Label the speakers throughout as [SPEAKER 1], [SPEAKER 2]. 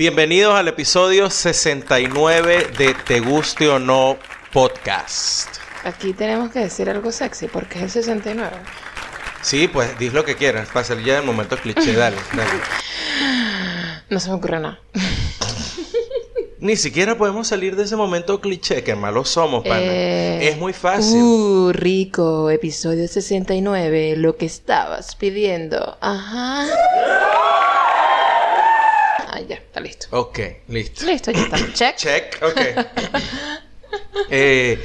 [SPEAKER 1] Bienvenidos al episodio 69 de Te Guste o No Podcast.
[SPEAKER 2] Aquí tenemos que decir algo sexy porque es el 69.
[SPEAKER 1] Sí, pues dis lo que quieras, para salir ya del momento cliché, dale, dale.
[SPEAKER 2] No se me ocurre nada.
[SPEAKER 1] Ni siquiera podemos salir de ese momento cliché, que malos somos, pana.
[SPEAKER 2] Eh,
[SPEAKER 1] Es muy fácil.
[SPEAKER 2] Uh, rico, episodio 69, lo que estabas pidiendo. Ajá. Está listo.
[SPEAKER 1] Ok, listo.
[SPEAKER 2] Listo, ya está. Check.
[SPEAKER 1] Check, ok. Eh,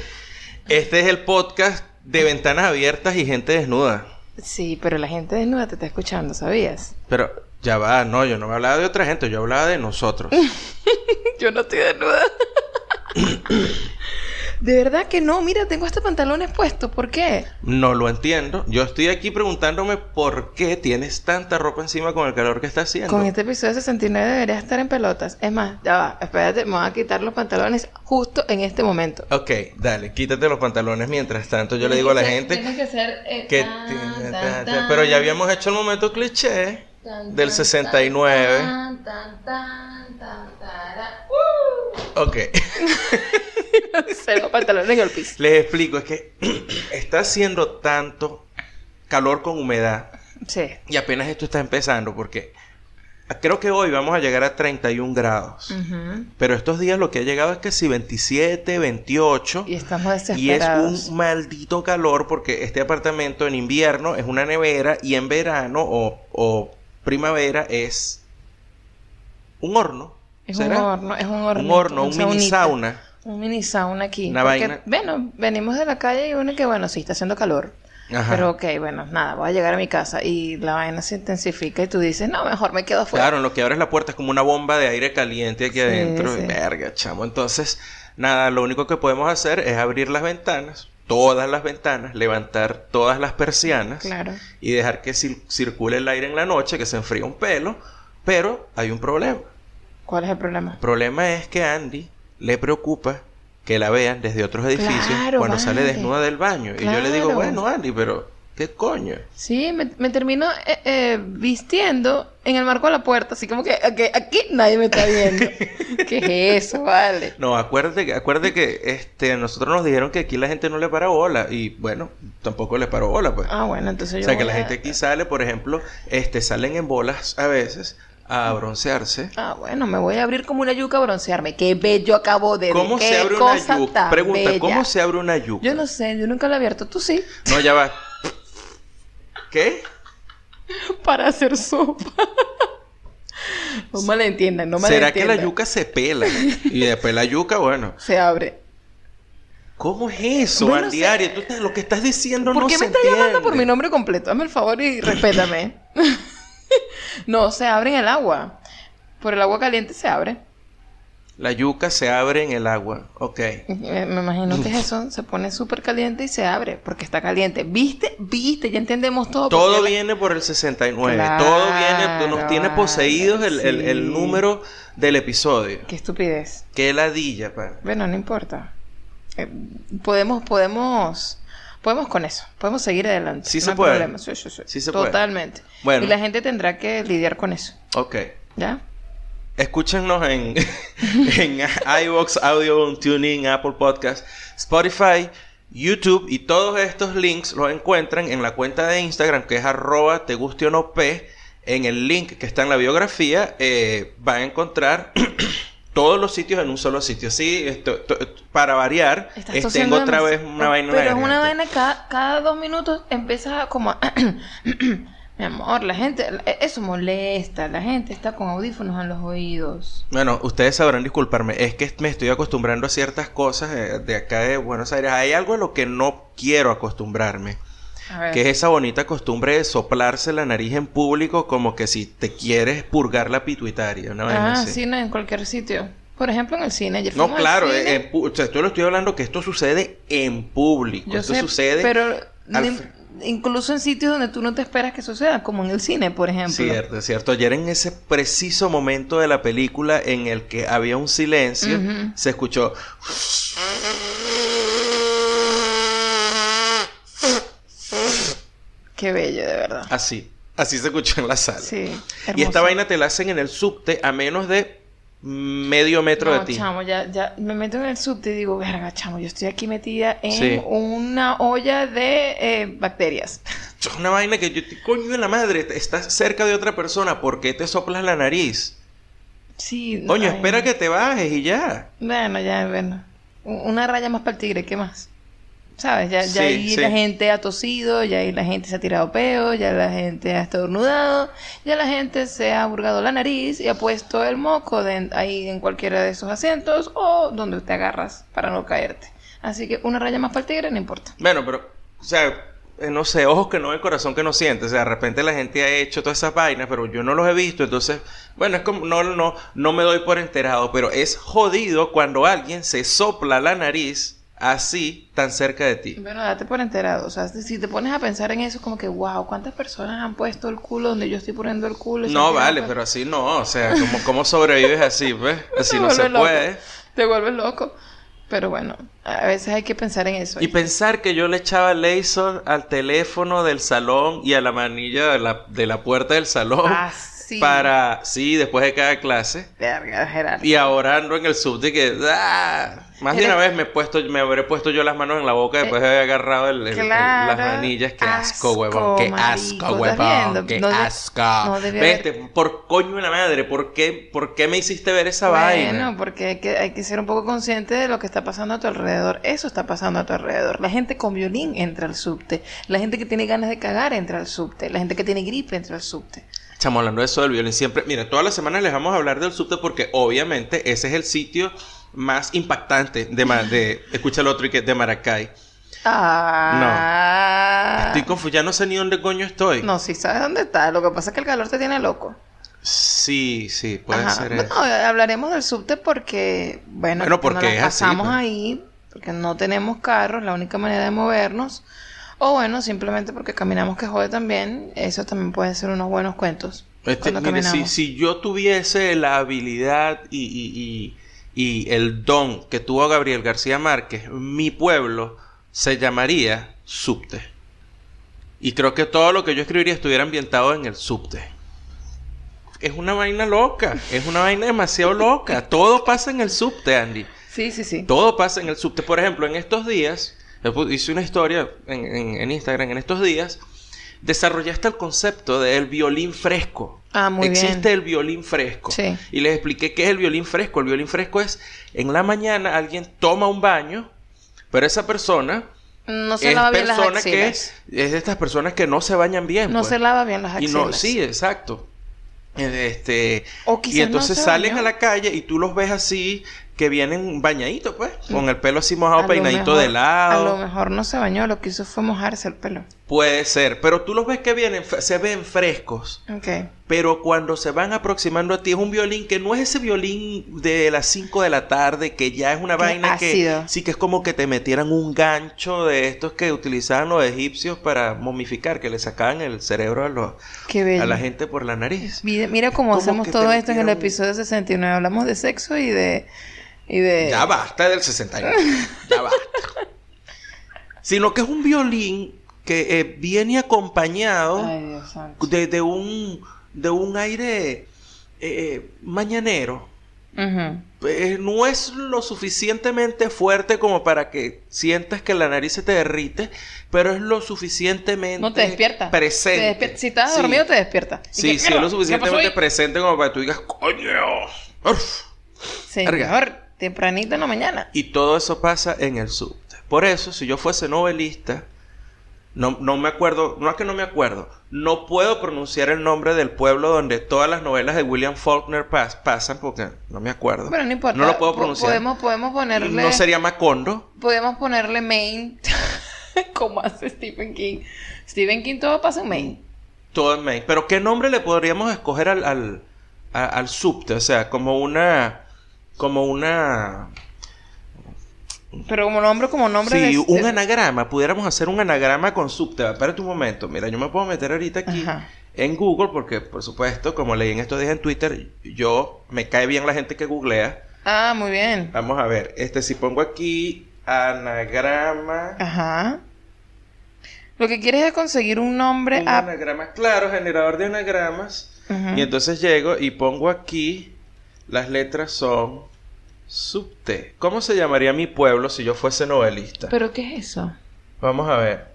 [SPEAKER 1] este es el podcast de ventanas abiertas y gente desnuda.
[SPEAKER 2] Sí, pero la gente desnuda te está escuchando, ¿sabías?
[SPEAKER 1] Pero ya va, no, yo no me hablaba de otra gente, yo hablaba de nosotros.
[SPEAKER 2] Yo no estoy desnuda. De verdad que no, mira, tengo estos pantalones puestos, ¿por qué?
[SPEAKER 1] No lo entiendo. Yo estoy aquí preguntándome por qué tienes tanta ropa encima con el calor que está haciendo.
[SPEAKER 2] Con este episodio 69 deberías estar en pelotas. Es más, ya va, espérate, me voy a quitar los pantalones justo en este momento.
[SPEAKER 1] Ok, dale, quítate los pantalones mientras tanto. Yo le digo a la gente
[SPEAKER 2] Tiene que ser. eh,
[SPEAKER 1] que...
[SPEAKER 2] tan,
[SPEAKER 1] tiene-
[SPEAKER 2] tan,
[SPEAKER 1] ta- ta-
[SPEAKER 2] tan,
[SPEAKER 1] Pero ya habíamos hecho el momento cliché
[SPEAKER 2] tan,
[SPEAKER 1] del
[SPEAKER 2] tan,
[SPEAKER 1] 69.
[SPEAKER 2] tan, tan, tan, tan, tara.
[SPEAKER 1] Ok.
[SPEAKER 2] Se los pantalones en el piso.
[SPEAKER 1] Les explico, es que está haciendo tanto calor con humedad
[SPEAKER 2] Sí.
[SPEAKER 1] y apenas esto está empezando porque creo que hoy vamos a llegar a 31 grados. Pero estos días lo que ha llegado es que si 27, 28
[SPEAKER 2] Y estamos
[SPEAKER 1] y es
[SPEAKER 2] desesperados.
[SPEAKER 1] un maldito calor porque este apartamento en invierno es una nevera y en verano o, o primavera es un horno.
[SPEAKER 2] Es
[SPEAKER 1] ¿Será?
[SPEAKER 2] un horno, es un horno.
[SPEAKER 1] Un horno, un mini sauna.
[SPEAKER 2] Un mini sauna aquí.
[SPEAKER 1] Una
[SPEAKER 2] Porque,
[SPEAKER 1] vaina.
[SPEAKER 2] Bueno, venimos de la calle y uno que, bueno, sí, está haciendo calor.
[SPEAKER 1] Ajá.
[SPEAKER 2] Pero ok, bueno, nada, voy a llegar a mi casa y la vaina se intensifica y tú dices, no, mejor me quedo afuera.
[SPEAKER 1] Claro, en lo que abres la puerta es como una bomba de aire caliente aquí adentro.
[SPEAKER 2] sí.
[SPEAKER 1] Y Verga, chamo. Entonces, nada, lo único que podemos hacer es abrir las ventanas, todas las ventanas, levantar todas las persianas
[SPEAKER 2] Claro.
[SPEAKER 1] y dejar que cir- circule el aire en la noche, que se enfríe un pelo. Pero hay un problema.
[SPEAKER 2] ¿Cuál es el problema?
[SPEAKER 1] El problema es que Andy le preocupa que la vean desde otros edificios
[SPEAKER 2] Claro,
[SPEAKER 1] cuando sale desnuda del baño. Y yo le digo, bueno, Andy, pero ¿qué coño?
[SPEAKER 2] Sí, me, me termino eh, eh, vistiendo en el marco de la puerta, así como que aquí nadie me está viendo. ¿Qué es eso, vale?
[SPEAKER 1] No, acuérdate, acuérdate que este, a nosotros nos dijeron que aquí la gente no le para bola. Y bueno, tampoco le paró bola, pues.
[SPEAKER 2] Ah, bueno, entonces
[SPEAKER 1] o
[SPEAKER 2] yo
[SPEAKER 1] sea, que la gente aquí sale, por ejemplo, este, salen en bolas a veces a broncearse.
[SPEAKER 2] Ah, bueno, me voy a abrir como una yuca a broncearme. Qué bello acabo de ver.
[SPEAKER 1] ¿Cómo
[SPEAKER 2] Qué
[SPEAKER 1] se abre
[SPEAKER 2] cosa
[SPEAKER 1] una yuca? Pregunta,
[SPEAKER 2] bella.
[SPEAKER 1] ¿cómo se abre una yuca?
[SPEAKER 2] Yo no sé, yo nunca la he abierto. Tú sí.
[SPEAKER 1] No, ya va. ¿Qué?
[SPEAKER 2] Para hacer sopa. no me la entiendan, no me
[SPEAKER 1] ¿Será que la yuca se pela? Y después la yuca, bueno.
[SPEAKER 2] Se abre.
[SPEAKER 1] ¿Cómo es eso,
[SPEAKER 2] Bueno?
[SPEAKER 1] Tú te- lo que estás diciendo
[SPEAKER 2] ¿Por
[SPEAKER 1] no
[SPEAKER 2] qué
[SPEAKER 1] se
[SPEAKER 2] me estás llamando por mi nombre completo? Hazme el favor y respétame. no, se abre en el agua. Por el agua caliente se abre.
[SPEAKER 1] La yuca se abre en el agua. Ok.
[SPEAKER 2] Eh, Me imagino que es eso. Se pone súper caliente y se abre porque está caliente. ¿Viste? ¿Viste? Ya entendemos todo.
[SPEAKER 1] Todo
[SPEAKER 2] la-
[SPEAKER 1] viene por el 69.
[SPEAKER 2] Claro,
[SPEAKER 1] Todo viene, nos tiene poseídos el, el- el número del episodio.
[SPEAKER 2] Qué estupidez.
[SPEAKER 1] Qué ladilla, pa.
[SPEAKER 2] Bueno, no importa. Eh, podemos, podemos, podemos con eso. Podemos seguir adelante.
[SPEAKER 1] Sí
[SPEAKER 2] no
[SPEAKER 1] se
[SPEAKER 2] hay
[SPEAKER 1] puede.
[SPEAKER 2] problema. Sí, sí, sí.
[SPEAKER 1] Sí se puede.
[SPEAKER 2] Totalmente.
[SPEAKER 1] Bueno.
[SPEAKER 2] Y la gente tendrá que lidiar con eso.
[SPEAKER 1] Ok.
[SPEAKER 2] ¿Ya?
[SPEAKER 1] Escúchenos en, en iVoox, Audio, Tuning, Apple Podcast, Spotify, YouTube y todos estos links los encuentran en la cuenta de Instagram que es arroba te guste o no p. En el link que está en la biografía eh, van a encontrar todos los sitios en un solo sitio. Sí, esto, to- para variar,
[SPEAKER 2] tosiendo
[SPEAKER 1] tengo otra vez una vaina.
[SPEAKER 2] Pero es una vaina cada, cada dos minutos empieza a como. Mi amor, la gente, eso molesta, la gente está con audífonos en los oídos.
[SPEAKER 1] Bueno, ustedes sabrán disculparme, es que me estoy acostumbrando a ciertas cosas eh, de acá de Buenos Aires. Hay algo a lo que no quiero acostumbrarme. Que es esa bonita costumbre de soplarse la nariz en público como que si te quieres purgar la pituitaria, vaina
[SPEAKER 2] Ah, sí, no, en cualquier sitio. Por ejemplo, en el cine. Ayer
[SPEAKER 1] No, claro,
[SPEAKER 2] cine.
[SPEAKER 1] en o sea, yo lo estoy hablando que esto sucede en público.
[SPEAKER 2] Yo
[SPEAKER 1] esto
[SPEAKER 2] sé,
[SPEAKER 1] sucede
[SPEAKER 2] pero
[SPEAKER 1] al
[SPEAKER 2] incluso en sitios donde tú no te esperas que suceda, como en el cine, por ejemplo.
[SPEAKER 1] Cierto, cierto. Ayer en ese preciso momento de la película en el que había un silencio,
[SPEAKER 2] Ujú.
[SPEAKER 1] se escuchó...
[SPEAKER 2] Qué bello, de verdad.
[SPEAKER 1] Así. Así se escuchó en la sala.
[SPEAKER 2] Sí,
[SPEAKER 1] Y esta vaina te la hacen en el subte a menos de medio metro
[SPEAKER 2] No,
[SPEAKER 1] de ti.
[SPEAKER 2] chamo, ya, ya me meto en el subte y digo, verga, chamo, yo estoy aquí metida en
[SPEAKER 1] Sí.
[SPEAKER 2] una olla de eh, bacterias.
[SPEAKER 1] Es una vaina que yo coño de la madre, estás cerca de otra persona, ¿por qué te soplas la nariz?
[SPEAKER 2] Sí.
[SPEAKER 1] Coño,
[SPEAKER 2] ay,
[SPEAKER 1] espera que te bajes y ya.
[SPEAKER 2] Bueno, ya, bueno. Una raya más para el tigre, ¿qué más? ¿Sabes? Ya, ya
[SPEAKER 1] Sí,
[SPEAKER 2] ahí
[SPEAKER 1] sí.
[SPEAKER 2] la gente ha tosido, ya ahí la gente se ha tirado peo, ya la gente ha estornudado, ya la gente se ha burgado la nariz y ha puesto el moco de- ahí en cualquiera de esos asientos o donde te agarras para no caerte. Así que una raya más para el tigre no importa.
[SPEAKER 1] Bueno, pero, o sea, eh, no sé, ojos que no ven, corazón que no siente. O sea, de repente la gente ha hecho todas esas vainas, pero yo no los he visto. Entonces, bueno, es como, no, no, no me doy por enterado, pero es jodido cuando alguien se sopla la nariz así, tan cerca de ti.
[SPEAKER 2] Bueno, date por enterado. O sea, si te pones a pensar en eso, como que, wow, ¿cuántas personas han puesto el culo donde yo estoy poniendo el culo?
[SPEAKER 1] No, vale, pero así no. O sea, ¿cómo, cómo sobrevives así, pues? Así no se
[SPEAKER 2] loco.
[SPEAKER 1] puede.
[SPEAKER 2] Te vuelves loco. Pero bueno, a veces hay que pensar en eso.
[SPEAKER 1] Y pensar que yo le echaba laser al teléfono del salón y a la manilla de la, de la puerta del salón
[SPEAKER 2] Ah, sí.
[SPEAKER 1] para, sí, después de cada clase.
[SPEAKER 2] Verga, Gerardo.
[SPEAKER 1] Y ahora ando en el subte que, ¡ah! Más de una vez me he puesto, me habré puesto yo las manos en la boca después de haber agarrado el, el- el-
[SPEAKER 2] Claro.
[SPEAKER 1] las manillas. ¡Qué asco, huevón! ¡Qué asco,
[SPEAKER 2] ¿estás
[SPEAKER 1] huevón! ¡Qué
[SPEAKER 2] No
[SPEAKER 1] asco!
[SPEAKER 2] no
[SPEAKER 1] Vete, por coño de la madre, ¿por qué, ¿por qué me hiciste ver esa
[SPEAKER 2] Bueno,
[SPEAKER 1] vaina?
[SPEAKER 2] porque hay que, hay que ser un poco consciente de lo que está pasando a tu alrededor. Eso está pasando a tu alrededor. La gente con violín entra al subte. La gente que tiene ganas de cagar entra al subte. La gente que tiene gripe entra al subte.
[SPEAKER 1] Estamos hablando de eso del violín siempre. Mira, todas las semanas les vamos a hablar del subte porque obviamente ese es el sitio más impactante de, Ma- de escucha el otro y que de Maracay.
[SPEAKER 2] Ah.
[SPEAKER 1] Estoy confuso, ya no sé ni dónde coño estoy.
[SPEAKER 2] No, sí sabes dónde está. Lo que pasa es que el calor te tiene loco.
[SPEAKER 1] Sí, sí, puede
[SPEAKER 2] Ajá.
[SPEAKER 1] ser
[SPEAKER 2] hablaremos del subte porque, bueno,
[SPEAKER 1] Bueno,
[SPEAKER 2] porque nos
[SPEAKER 1] es así,
[SPEAKER 2] pasamos
[SPEAKER 1] pues.
[SPEAKER 2] ahí, porque no tenemos carros, la única manera de movernos, o bueno, simplemente porque caminamos que jode también, eso también puede ser unos buenos cuentos.
[SPEAKER 1] Este, mire, si, si yo tuviese la habilidad y, y- y- y el don que tuvo Gabriel García Márquez, mi pueblo se llamaría subte. Y creo que todo lo que yo escribiría estuviera ambientado en el subte. Es una vaina loca, es una vaina demasiado loca. Todo pasa en el subte, Andy.
[SPEAKER 2] Sí, sí, sí.
[SPEAKER 1] Todo pasa en el subte. Por ejemplo, en estos días, yo pu- hice una historia en, en- en Instagram, en estos días, desarrollaste el concepto del violín fresco.
[SPEAKER 2] Ah, muy
[SPEAKER 1] Existe
[SPEAKER 2] bien.
[SPEAKER 1] el violín fresco.
[SPEAKER 2] Sí.
[SPEAKER 1] Y les expliqué qué es el violín fresco. El violín fresco es, en la mañana alguien toma un baño, pero esa persona
[SPEAKER 2] No se
[SPEAKER 1] es
[SPEAKER 2] lava bien las
[SPEAKER 1] que es de estas personas que no se bañan bien.
[SPEAKER 2] No
[SPEAKER 1] pues.
[SPEAKER 2] se lava bien las
[SPEAKER 1] Y
[SPEAKER 2] axilas.
[SPEAKER 1] no, sí, exacto. Este,
[SPEAKER 2] O
[SPEAKER 1] y entonces
[SPEAKER 2] no
[SPEAKER 1] salen
[SPEAKER 2] bañó.
[SPEAKER 1] a la calle y tú los ves así, que vienen bañaditos, pues, con el pelo así mojado,
[SPEAKER 2] A
[SPEAKER 1] peinadito
[SPEAKER 2] mejor-
[SPEAKER 1] de lado.
[SPEAKER 2] A lo mejor no se bañó, lo que hizo fue mojarse el pelo.
[SPEAKER 1] Puede ser, pero tú los ves que vienen, se ven frescos.
[SPEAKER 2] Ok.
[SPEAKER 1] Pero cuando se van aproximando a ti es un violín que no es ese violín de las 5 de la tarde, que ya es una
[SPEAKER 2] Qué
[SPEAKER 1] vaina
[SPEAKER 2] ácido.
[SPEAKER 1] que sí que es como que te metieran un gancho de estos que utilizaban los egipcios para momificar, que le sacaban el cerebro a, los, a la gente por la nariz.
[SPEAKER 2] Mira, mira cómo hacemos todo esto en el episodio 69. Hablamos de sexo y de... Y de...
[SPEAKER 1] Ya basta del 69. ya basta. Sino que es un violín que eh, viene acompañado
[SPEAKER 2] Ay,
[SPEAKER 1] de, de un de un aire eh, mañanero.
[SPEAKER 2] Ujú.
[SPEAKER 1] Eh, no es lo suficientemente fuerte como para que sientas que la nariz se te derrite, pero es lo suficientemente
[SPEAKER 2] No te despierta.
[SPEAKER 1] presente.
[SPEAKER 2] Te despierta. Si estás
[SPEAKER 1] Sí.
[SPEAKER 2] dormido, te despierta.
[SPEAKER 1] Sí,
[SPEAKER 2] que,
[SPEAKER 1] sí, es
[SPEAKER 2] "Mira,
[SPEAKER 1] lo
[SPEAKER 2] ¿qué
[SPEAKER 1] suficientemente
[SPEAKER 2] pasó ahí?".
[SPEAKER 1] presente como para que tú digas, coño. uf".
[SPEAKER 2] Señor, tempranito en la mañana.
[SPEAKER 1] Y todo eso pasa en el subte. Por eso, si yo fuese novelista, no, no me acuerdo, no es que no me acuerdo, no puedo pronunciar el nombre del pueblo donde todas las novelas de William Faulkner pas- pasan porque no me acuerdo.
[SPEAKER 2] Bueno, no importa.
[SPEAKER 1] No lo puedo pronunciar.
[SPEAKER 2] Podemos, podemos ponerle...
[SPEAKER 1] No sería Macondo.
[SPEAKER 2] Podemos ponerle Maine. como hace Stephen King. Stephen King todo pasa en Maine.
[SPEAKER 1] Todo en Maine. Pero ¿qué nombre le podríamos escoger al, al, al subte? O sea, como una... Como una...
[SPEAKER 2] Pero como nombre, como nombre
[SPEAKER 1] Sí,
[SPEAKER 2] de...
[SPEAKER 1] un anagrama. Pudiéramos hacer un anagrama con subte. Espérate un momento. Mira, yo me puedo meter ahorita aquí
[SPEAKER 2] Ajá.
[SPEAKER 1] en Google porque, por supuesto, como leí en estos días en Twitter, yo... Me cae bien la gente que googlea.
[SPEAKER 2] Ah, muy bien.
[SPEAKER 1] Vamos a ver. Este, si pongo aquí anagrama...
[SPEAKER 2] Ajá. Lo que quieres es conseguir un nombre
[SPEAKER 1] Un
[SPEAKER 2] a...
[SPEAKER 1] anagrama, claro, generador de anagramas. Y entonces llego y pongo aquí Las letras son subte. ¿Cómo se llamaría mi pueblo si yo fuese novelista?
[SPEAKER 2] ¿Pero qué es eso?
[SPEAKER 1] Vamos a ver.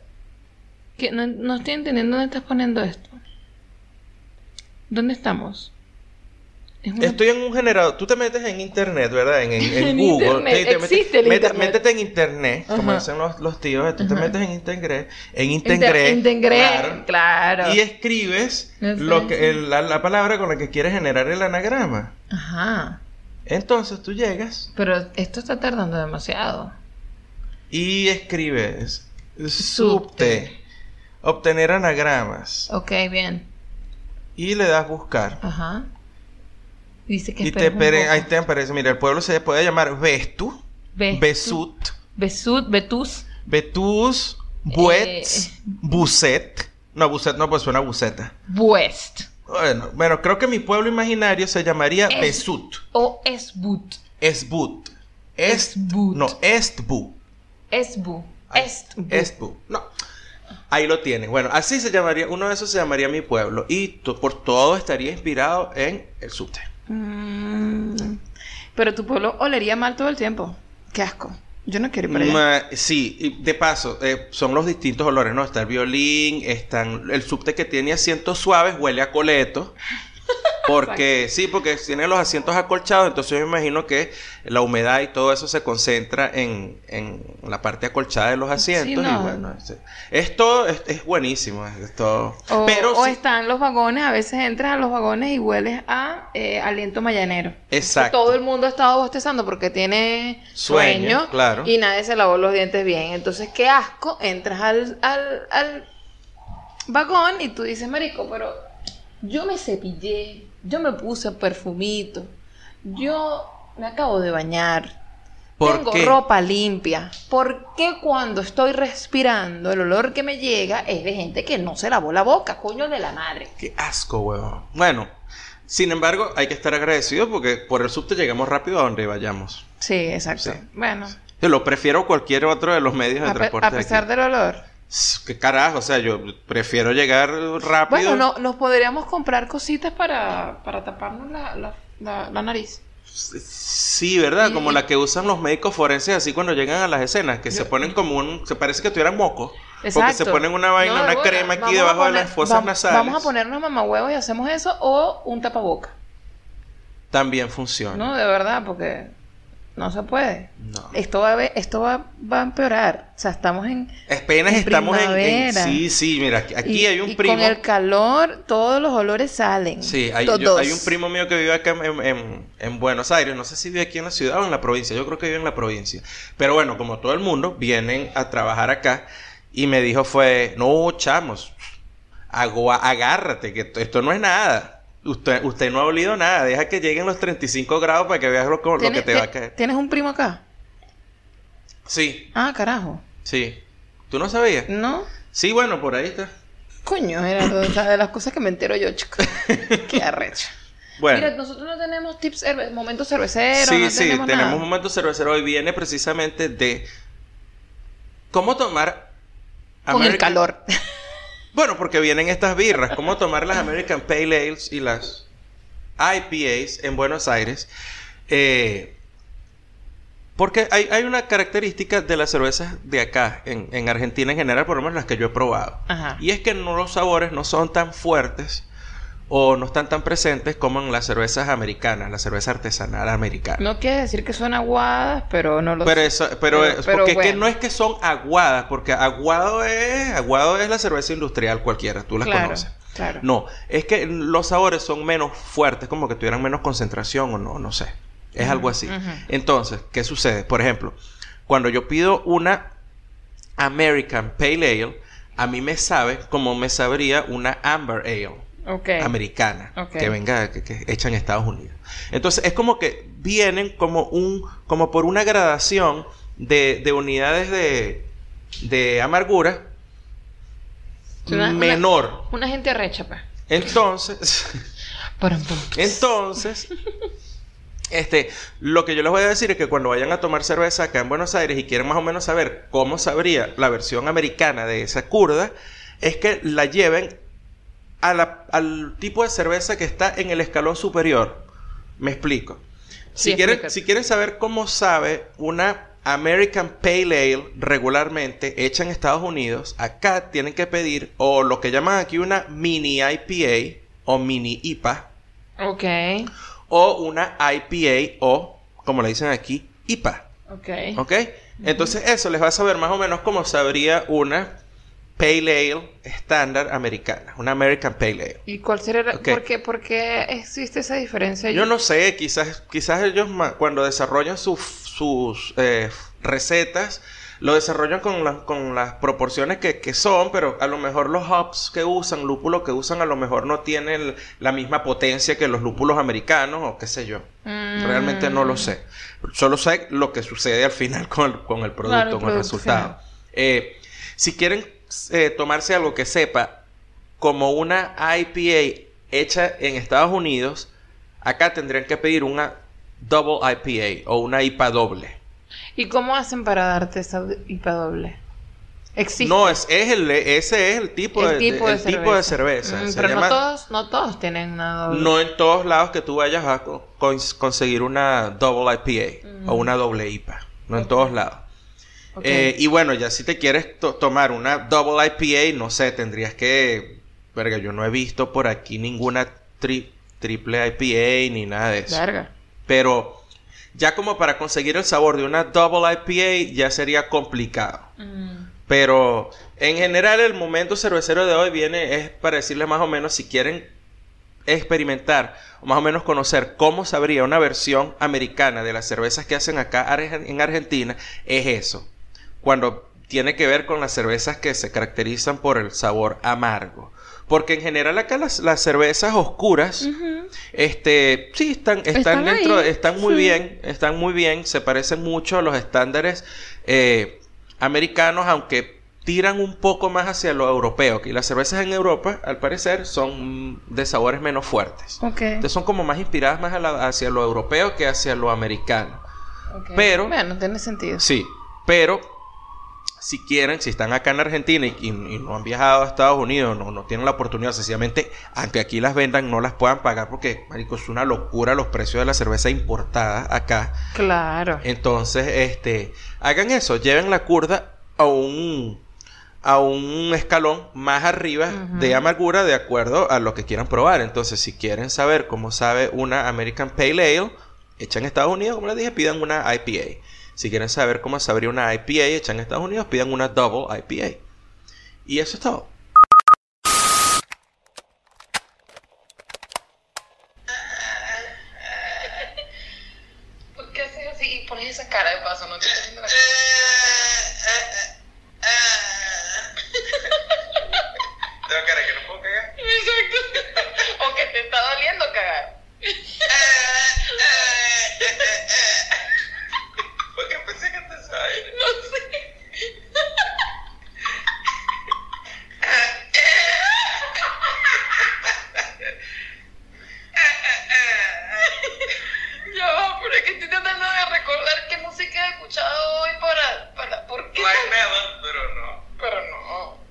[SPEAKER 2] ¿Qué? No, no estoy entendiendo dónde estás poniendo esto. ¿Dónde estamos? Es una-
[SPEAKER 1] Estoy en un generador. Tú te metes en internet, ¿verdad? En, en- en
[SPEAKER 2] En
[SPEAKER 1] Google.
[SPEAKER 2] internet.
[SPEAKER 1] Te- te metes-
[SPEAKER 2] Existe el
[SPEAKER 1] mete-
[SPEAKER 2] internet.
[SPEAKER 1] Métete en internet, como dicen los, los tíos. Tú te metes en internet. En
[SPEAKER 2] Inter-
[SPEAKER 1] internet.
[SPEAKER 2] Integre, claro.
[SPEAKER 1] Y escribes
[SPEAKER 2] No sé,
[SPEAKER 1] lo que,
[SPEAKER 2] sí.
[SPEAKER 1] el- la, la palabra con la que quieres generar el anagrama.
[SPEAKER 2] Ajá.
[SPEAKER 1] Entonces tú llegas
[SPEAKER 2] Pero esto está tardando demasiado.
[SPEAKER 1] y escribes subte.
[SPEAKER 2] Subte.
[SPEAKER 1] Obtener anagramas.
[SPEAKER 2] Ok, bien.
[SPEAKER 1] Y le das buscar.
[SPEAKER 2] Ajá. Dice que
[SPEAKER 1] Y te, pere-
[SPEAKER 2] poco.
[SPEAKER 1] ahí te aparece, mira, el pueblo se puede llamar Vestu, Besut,
[SPEAKER 2] Besut, Betus.
[SPEAKER 1] Betus, Buets,
[SPEAKER 2] Eh.
[SPEAKER 1] Buset. No, Buset no, pues suena a buceta.
[SPEAKER 2] West.
[SPEAKER 1] Bueno, bueno, creo que mi pueblo imaginario se llamaría
[SPEAKER 2] Es-
[SPEAKER 1] Besut.
[SPEAKER 2] O Esbut.
[SPEAKER 1] Esbut. Est,
[SPEAKER 2] Esbut.
[SPEAKER 1] no, Estbu.
[SPEAKER 2] Esbu. Estbu.
[SPEAKER 1] Estbu. No. Ahí lo tienes. Bueno, así se llamaría, uno de esos se llamaría mi pueblo. Y por todo estaría inspirado en el subte.
[SPEAKER 2] Mm, Pero tu pueblo olería mal todo el tiempo. Qué asco. Yo no quiero ir para allá.
[SPEAKER 1] Ma- sí, y de paso, eh, son los distintos olores, ¿no? Está el violín, están el subte que tiene asientos suaves, huele a coleto. Porque, sí, porque tiene los asientos acolchados, entonces yo me imagino que la humedad y todo eso se concentra en, en la parte acolchada de los asientos.
[SPEAKER 2] no.
[SPEAKER 1] Y bueno, es, es todo, es, es buenísimo, es, todo.
[SPEAKER 2] O,
[SPEAKER 1] Pero
[SPEAKER 2] o
[SPEAKER 1] sí-
[SPEAKER 2] están los vagones, a veces entras a los vagones y hueles a eh, aliento mañanero.
[SPEAKER 1] Exacto.
[SPEAKER 2] Todo el mundo ha estado bostezando porque tiene
[SPEAKER 1] Sueño,
[SPEAKER 2] sueño,
[SPEAKER 1] claro.
[SPEAKER 2] y nadie se lavó los dientes bien. Entonces, qué asco, entras al, al, al vagón y tú dices, marico, pero yo me cepillé, yo me puse perfumito, yo me acabo de bañar.
[SPEAKER 1] ¿Por
[SPEAKER 2] Tengo
[SPEAKER 1] qué?
[SPEAKER 2] ropa limpia. ¿Por qué cuando estoy respirando el olor que me llega es de gente que no se lavó la boca, coño de la madre?
[SPEAKER 1] Qué asco, huevón. Bueno, sin embargo, hay que estar agradecidos porque por el subte llegamos rápido a donde vayamos.
[SPEAKER 2] Sí, exacto.
[SPEAKER 1] Sí.
[SPEAKER 2] Bueno,
[SPEAKER 1] Yo lo prefiero a cualquier otro de los medios de
[SPEAKER 2] a,
[SPEAKER 1] transporte.
[SPEAKER 2] a
[SPEAKER 1] de
[SPEAKER 2] pesar
[SPEAKER 1] aquí.
[SPEAKER 2] del olor.
[SPEAKER 1] ¿Qué carajo? O sea, yo prefiero llegar rápido.
[SPEAKER 2] Bueno, no, nos podríamos comprar cositas para, para taparnos la, la, la- la nariz.
[SPEAKER 1] Sí, ¿verdad? Como la que usan los médicos forenses así cuando llegan a las escenas, que se ponen como un... Se parece que tuvieran moco. Porque
[SPEAKER 2] Exacto.
[SPEAKER 1] se ponen una vaina,
[SPEAKER 2] No,
[SPEAKER 1] una
[SPEAKER 2] bueno,
[SPEAKER 1] crema aquí debajo de las fosas nasales.
[SPEAKER 2] Vamos a ponernos mamahuevos y hacemos eso o un tapaboca.
[SPEAKER 1] También funciona.
[SPEAKER 2] No, de verdad, porque no se puede.
[SPEAKER 1] No.
[SPEAKER 2] Esto va a, esto va, va a empeorar. O sea, estamos en...
[SPEAKER 1] Apenas
[SPEAKER 2] En
[SPEAKER 1] estamos en. Sí, sí, mira, aquí, aquí
[SPEAKER 2] y-
[SPEAKER 1] hay un
[SPEAKER 2] y
[SPEAKER 1] primo...
[SPEAKER 2] con el calor, todos los olores salen.
[SPEAKER 1] Sí, hay, yo- hay un primo mío que vive acá en, en- en Buenos Aires. No sé si vive aquí en la ciudad o en la provincia. Yo creo que vive en la provincia. Pero bueno, como todo el mundo, vienen a trabajar acá. Y me dijo fue, no, chamos, agua, agárrate, que esto- esto no es nada. Usted, usted no ha olido nada. Deja que lleguen los 35 grados para que veas lo, lo que
[SPEAKER 2] ¿Tienes-
[SPEAKER 1] te va a caer.
[SPEAKER 2] ¿Tienes un primo acá?
[SPEAKER 1] Sí,
[SPEAKER 2] Ah, carajo.
[SPEAKER 1] sí. ¿Tú no sabías?
[SPEAKER 2] ¿No?
[SPEAKER 1] Sí, bueno, por ahí está.
[SPEAKER 2] Coño, era de, o sea, de las cosas que me entero yo, chico. Qué arrecho.
[SPEAKER 1] Bueno.
[SPEAKER 2] Mira, nosotros no tenemos tips, cerve- momentos cerveceros.
[SPEAKER 1] Sí,
[SPEAKER 2] no
[SPEAKER 1] sí,
[SPEAKER 2] tenemos,
[SPEAKER 1] tenemos
[SPEAKER 2] nada.
[SPEAKER 1] un momento cervecero. Hoy viene precisamente de cómo tomar.
[SPEAKER 2] Con el calor.
[SPEAKER 1] Bueno, porque vienen estas birras. Cómo tomar las American Pale Ales y las IPAs en Buenos Aires. Eh, porque hay, hay una característica de las cervezas de acá, en, en Argentina en general, por lo menos las que yo he probado.
[SPEAKER 2] Ajá.
[SPEAKER 1] Y es que no, los sabores no son tan fuertes o no están tan presentes como en las cervezas americanas, la cerveza artesanal americana.
[SPEAKER 2] No quiere decir que son aguadas, pero no lo
[SPEAKER 1] Pero
[SPEAKER 2] sé.
[SPEAKER 1] eso, pero,
[SPEAKER 2] Pero-
[SPEAKER 1] es-
[SPEAKER 2] pero
[SPEAKER 1] porque es que no es que son aguadas, porque aguado es, aguado es la cerveza industrial cualquiera, tú las
[SPEAKER 2] Claro,
[SPEAKER 1] conoces.
[SPEAKER 2] claro.
[SPEAKER 1] No, es que los sabores son menos fuertes, como que tuvieran menos concentración o no, no sé. Es algo así. Entonces, ¿qué sucede? Por ejemplo, cuando yo pido una American Pale Ale, a mí me sabe como me sabría una Amber Ale Americana que venga que, que hecha en Estados Unidos. Entonces es como que vienen como un como por una gradación de, de unidades de, de amargura
[SPEAKER 2] Una-
[SPEAKER 1] menor.
[SPEAKER 2] Una gente arrecha, pues.
[SPEAKER 1] Entonces, entonces este, lo que yo les voy a decir es que cuando vayan a tomar cerveza acá en Buenos Aires y quieren más o menos saber cómo sabría la versión americana de esa curda, es que la lleven a la- al tipo de cerveza que está en el escalón superior. Me explico.
[SPEAKER 2] Sí,
[SPEAKER 1] quieren, si quieren saber cómo sabe una American Pale Ale regularmente hecha en Estados Unidos, acá tienen que pedir o lo que llaman aquí una mini IPA o mini IPA
[SPEAKER 2] Ok.
[SPEAKER 1] o una IPA o, como le dicen aquí, IPA.
[SPEAKER 2] Ok.
[SPEAKER 1] ¿Ok? Entonces eso les va a saber más o menos cómo sabría una Pale Ale estándar americana, una American Pale Ale.
[SPEAKER 2] ¿Y cuál sería? la-
[SPEAKER 1] Ok.
[SPEAKER 2] ¿por, qué, por qué existe esa diferencia?
[SPEAKER 1] Yo no sé, quizás, quizás ellos cuando desarrollan sus, sus eh, recetas, lo desarrollan con, las- con las proporciones que, que son, pero a lo mejor los hops que usan, lúpulos que usan, a lo mejor no tienen la misma potencia que los lúpulos americanos o qué sé yo.
[SPEAKER 2] Mm.
[SPEAKER 1] Realmente no lo sé. Solo sé lo que sucede al final con, el- con el producto,
[SPEAKER 2] Claro, el
[SPEAKER 1] con el resultado. Eh, si quieren eh, tomarse algo que sepa como una IPA hecha en Estados Unidos, acá tendrían que pedir una Double IPA o una IPA doble.
[SPEAKER 2] ¿Y cómo hacen para darte esa IPA doble? Existe.
[SPEAKER 1] No, es, es el, ese es el tipo,
[SPEAKER 2] el
[SPEAKER 1] de,
[SPEAKER 2] tipo de
[SPEAKER 1] el
[SPEAKER 2] cerveza.
[SPEAKER 1] tipo de cerveza.
[SPEAKER 2] Mm, pero
[SPEAKER 1] llama-
[SPEAKER 2] no todos, no todos tienen una doble.
[SPEAKER 1] No en todos lados que tú vayas a co- cons- conseguir una Double IPA o una doble IPA. No en todos lados. Eh, y bueno, ya si te quieres to- tomar una Double IPA, no sé, tendrías que... Verga, yo no he visto por aquí ninguna tri- triple IPA ni nada de eso.
[SPEAKER 2] Verga.
[SPEAKER 1] Pero ya como para conseguir el sabor de una Double IPA ya sería complicado.
[SPEAKER 2] Mm.
[SPEAKER 1] Pero en general el momento cervecero de hoy viene es para decirles más o menos si quieren experimentar o más o menos conocer cómo sabría una versión americana de las cervezas que hacen acá en Argentina, es eso. Cuando tiene que ver con las cervezas que se caracterizan por el sabor amargo. Porque en general acá las, las cervezas oscuras, este, sí, están, están,
[SPEAKER 2] Están
[SPEAKER 1] dentro,
[SPEAKER 2] ahí,
[SPEAKER 1] están muy
[SPEAKER 2] sí.
[SPEAKER 1] bien, están muy bien, se parecen mucho a los estándares eh, americanos, aunque tiran un poco más hacia lo europeo, que las cervezas en Europa, al parecer, son de sabores menos fuertes. Entonces son como más inspiradas más a la- hacia lo europeo que hacia lo americano. pero-
[SPEAKER 2] Bueno, tiene sentido.
[SPEAKER 1] Sí, pero si quieren, si están acá en Argentina y, y- y no han viajado a Estados Unidos, no, no tienen la oportunidad, sencillamente, aunque aquí las vendan, no las puedan pagar porque, marico, es una locura los precios de la cerveza importada acá.
[SPEAKER 2] Claro.
[SPEAKER 1] Entonces, este, hagan eso, lleven la curda a un a un escalón más arriba de amargura de acuerdo a lo que quieran probar. Entonces, si quieren saber cómo sabe una American Pale Ale hecha en Estados Unidos, como les dije, pidan una IPA. Si quieren saber cómo sabría una IPA hecha en Estados Unidos, pidan una Double IPA. Y eso es todo.
[SPEAKER 2] ¿Por qué haces así y pones esa cara de paso? No te estoy viendo la
[SPEAKER 1] Tengo cara que no puedo cagar.
[SPEAKER 2] Exacto. O que te está doliendo cagar.
[SPEAKER 1] Porque pensé que te sabes.
[SPEAKER 2] No sé. Ya va, pero es que estoy tratando de recordar qué música he escuchado hoy para... para ¿Por qué?
[SPEAKER 1] Like Melon, pero no.
[SPEAKER 2] Pero no.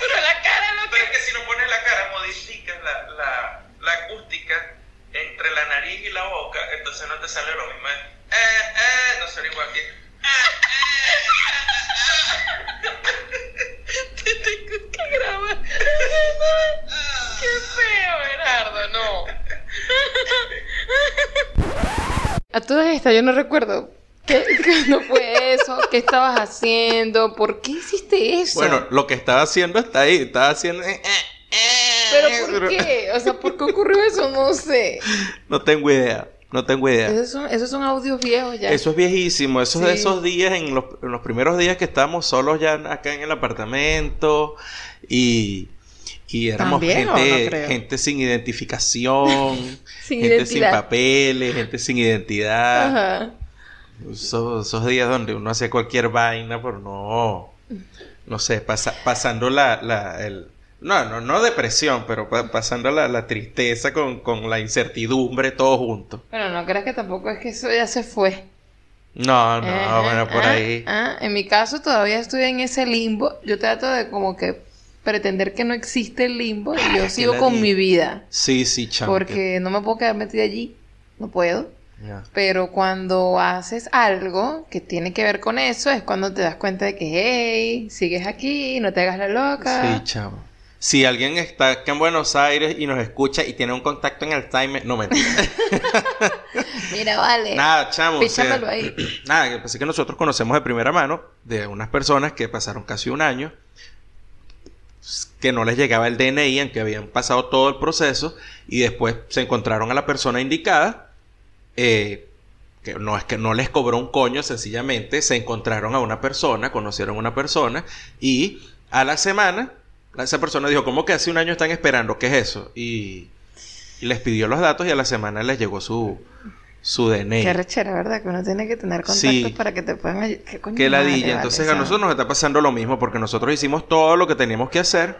[SPEAKER 2] Pero la cara no
[SPEAKER 1] Pero es que si no pones la cara, modificas la, la, la acústica entre la nariz y la boca, entonces no te sale lo mismo. Eh, eh, no suena igual que.
[SPEAKER 2] te tengo que grabar. Qué feo, Gerardo, no. Estas, yo no recuerdo. ¿Qué, ¿Cuándo fue eso? ¿Qué estabas haciendo? ¿Por qué hiciste eso?
[SPEAKER 1] Bueno, lo que estaba haciendo está ahí, estaba haciendo. eh, eh, eh,
[SPEAKER 2] ¿Pero por qué? O sea, ¿por qué ocurrió eso? No sé.
[SPEAKER 1] No tengo idea, no tengo idea.
[SPEAKER 2] Esos son, esos son audios viejos ya.
[SPEAKER 1] Eso es viejísimo, eso es de esos días, en los, en los primeros días que estábamos solos ya acá en el apartamento y, y éramos
[SPEAKER 2] ¿También o no
[SPEAKER 1] gente, gente sin identificación,
[SPEAKER 2] Sin
[SPEAKER 1] gente
[SPEAKER 2] identidad.
[SPEAKER 1] sin papeles, gente sin identidad.
[SPEAKER 2] Ajá.
[SPEAKER 1] Esos, esos días donde uno hacía cualquier vaina, pero no, no sé, pasa- pasando la, la, el, no, no, no depresión, pero pa- pasando la, la tristeza con, con la incertidumbre todo junto.
[SPEAKER 2] Bueno, no creas que tampoco es que eso ya se fue.
[SPEAKER 1] No, no,
[SPEAKER 2] Ajá,
[SPEAKER 1] bueno, por
[SPEAKER 2] ah,
[SPEAKER 1] ahí.
[SPEAKER 2] ah. En mi caso todavía estoy en ese limbo. Yo trato de como que pretender que no existe el limbo y yo sigo con mi vida.
[SPEAKER 1] Sí, sí, chamo.
[SPEAKER 2] Porque no me puedo quedar metida allí. No puedo. Pero cuando haces algo que tiene que ver con eso, es cuando te das cuenta de que, hey, sigues aquí, no te hagas la loca.
[SPEAKER 1] Sí, chamo. Si alguien está acá en Buenos Aires y nos escucha y tiene un contacto en Alzheimer, no mentira.
[SPEAKER 2] Mira, vale.
[SPEAKER 1] Nada, chamo. o sea,
[SPEAKER 2] ahí.
[SPEAKER 1] Nada, que es que nosotros conocemos de primera mano de unas personas que pasaron casi un año que no les llegaba el DNI, aunque habían pasado todo el proceso, y después se encontraron a la persona indicada, eh, que no es que no les cobró un coño, sencillamente se encontraron a una persona, conocieron a una persona, y a la semana, esa persona dijo, ¿cómo que hace un año están esperando? ¿Qué es eso? Y, y les pidió los datos y a la semana les llegó su, su DNI.
[SPEAKER 2] Qué rechera, ¿verdad? Que uno tiene que tener contactos
[SPEAKER 1] Sí.
[SPEAKER 2] para que te puedan ayudar. ¿Qué coño
[SPEAKER 1] ladilla. Entonces a nosotros nos está pasando lo mismo porque nosotros hicimos todo lo que teníamos que hacer.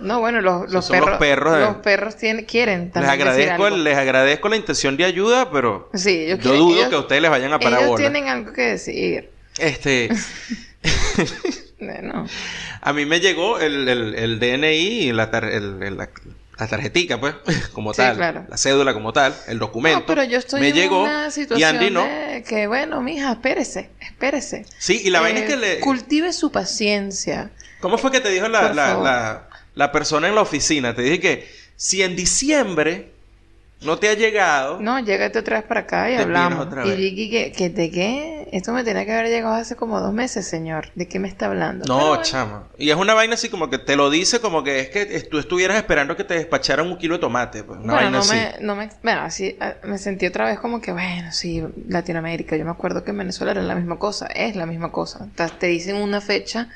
[SPEAKER 2] No, bueno, los, los
[SPEAKER 1] son los
[SPEAKER 2] perros.
[SPEAKER 1] perros
[SPEAKER 2] Los perros tienen, quieren
[SPEAKER 1] Les
[SPEAKER 2] también decir
[SPEAKER 1] agradezco,
[SPEAKER 2] algo.
[SPEAKER 1] el- les agradezco la intención de ayuda, pero
[SPEAKER 2] Sí, ellos
[SPEAKER 1] yo
[SPEAKER 2] quieren-
[SPEAKER 1] dudo
[SPEAKER 2] ellos-
[SPEAKER 1] que a ustedes les vayan a parar
[SPEAKER 2] Ellos
[SPEAKER 1] bola.
[SPEAKER 2] tienen algo que decir.
[SPEAKER 1] Este,
[SPEAKER 2] Bueno,
[SPEAKER 1] a mí me llegó el, el, el DNI y la, tar- el- el- la, la tarjetica, pues, como
[SPEAKER 2] Sí,
[SPEAKER 1] tal,
[SPEAKER 2] claro.
[SPEAKER 1] la cédula como tal, el documento.
[SPEAKER 2] no, pero yo estoy
[SPEAKER 1] me
[SPEAKER 2] en
[SPEAKER 1] llegó
[SPEAKER 2] una
[SPEAKER 1] y
[SPEAKER 2] situación
[SPEAKER 1] Andy no.
[SPEAKER 2] de que, bueno, mija, espérese, espérese.
[SPEAKER 1] Sí, y la vaina es
[SPEAKER 2] Eh,
[SPEAKER 1] que le...
[SPEAKER 2] Cultive su paciencia.
[SPEAKER 1] ¿Cómo fue que te dijo la, la, la, la persona en la oficina? Te dije que si en diciembre no te ha llegado...
[SPEAKER 2] No, llégate otra vez para acá y
[SPEAKER 1] Te
[SPEAKER 2] hablamos.
[SPEAKER 1] otra
[SPEAKER 2] Y
[SPEAKER 1] vez.
[SPEAKER 2] Ricky, ¿que, que ¿de qué? Esto me tenía que haber llegado hace como dos meses, señor. ¿De qué me está hablando?
[SPEAKER 1] No,
[SPEAKER 2] bueno.
[SPEAKER 1] chama. Y es una vaina así como que te lo dice como que es que tú estuvieras esperando que te despacharan un kilo de tomate. Pues, una
[SPEAKER 2] Bueno,
[SPEAKER 1] vaina
[SPEAKER 2] no
[SPEAKER 1] así.
[SPEAKER 2] me, no me, bueno, así ah, me sentí otra vez como que, bueno, sí, Latinoamérica. Yo me acuerdo que en Venezuela era la misma cosa, es la misma cosa. Te, te dicen una fecha,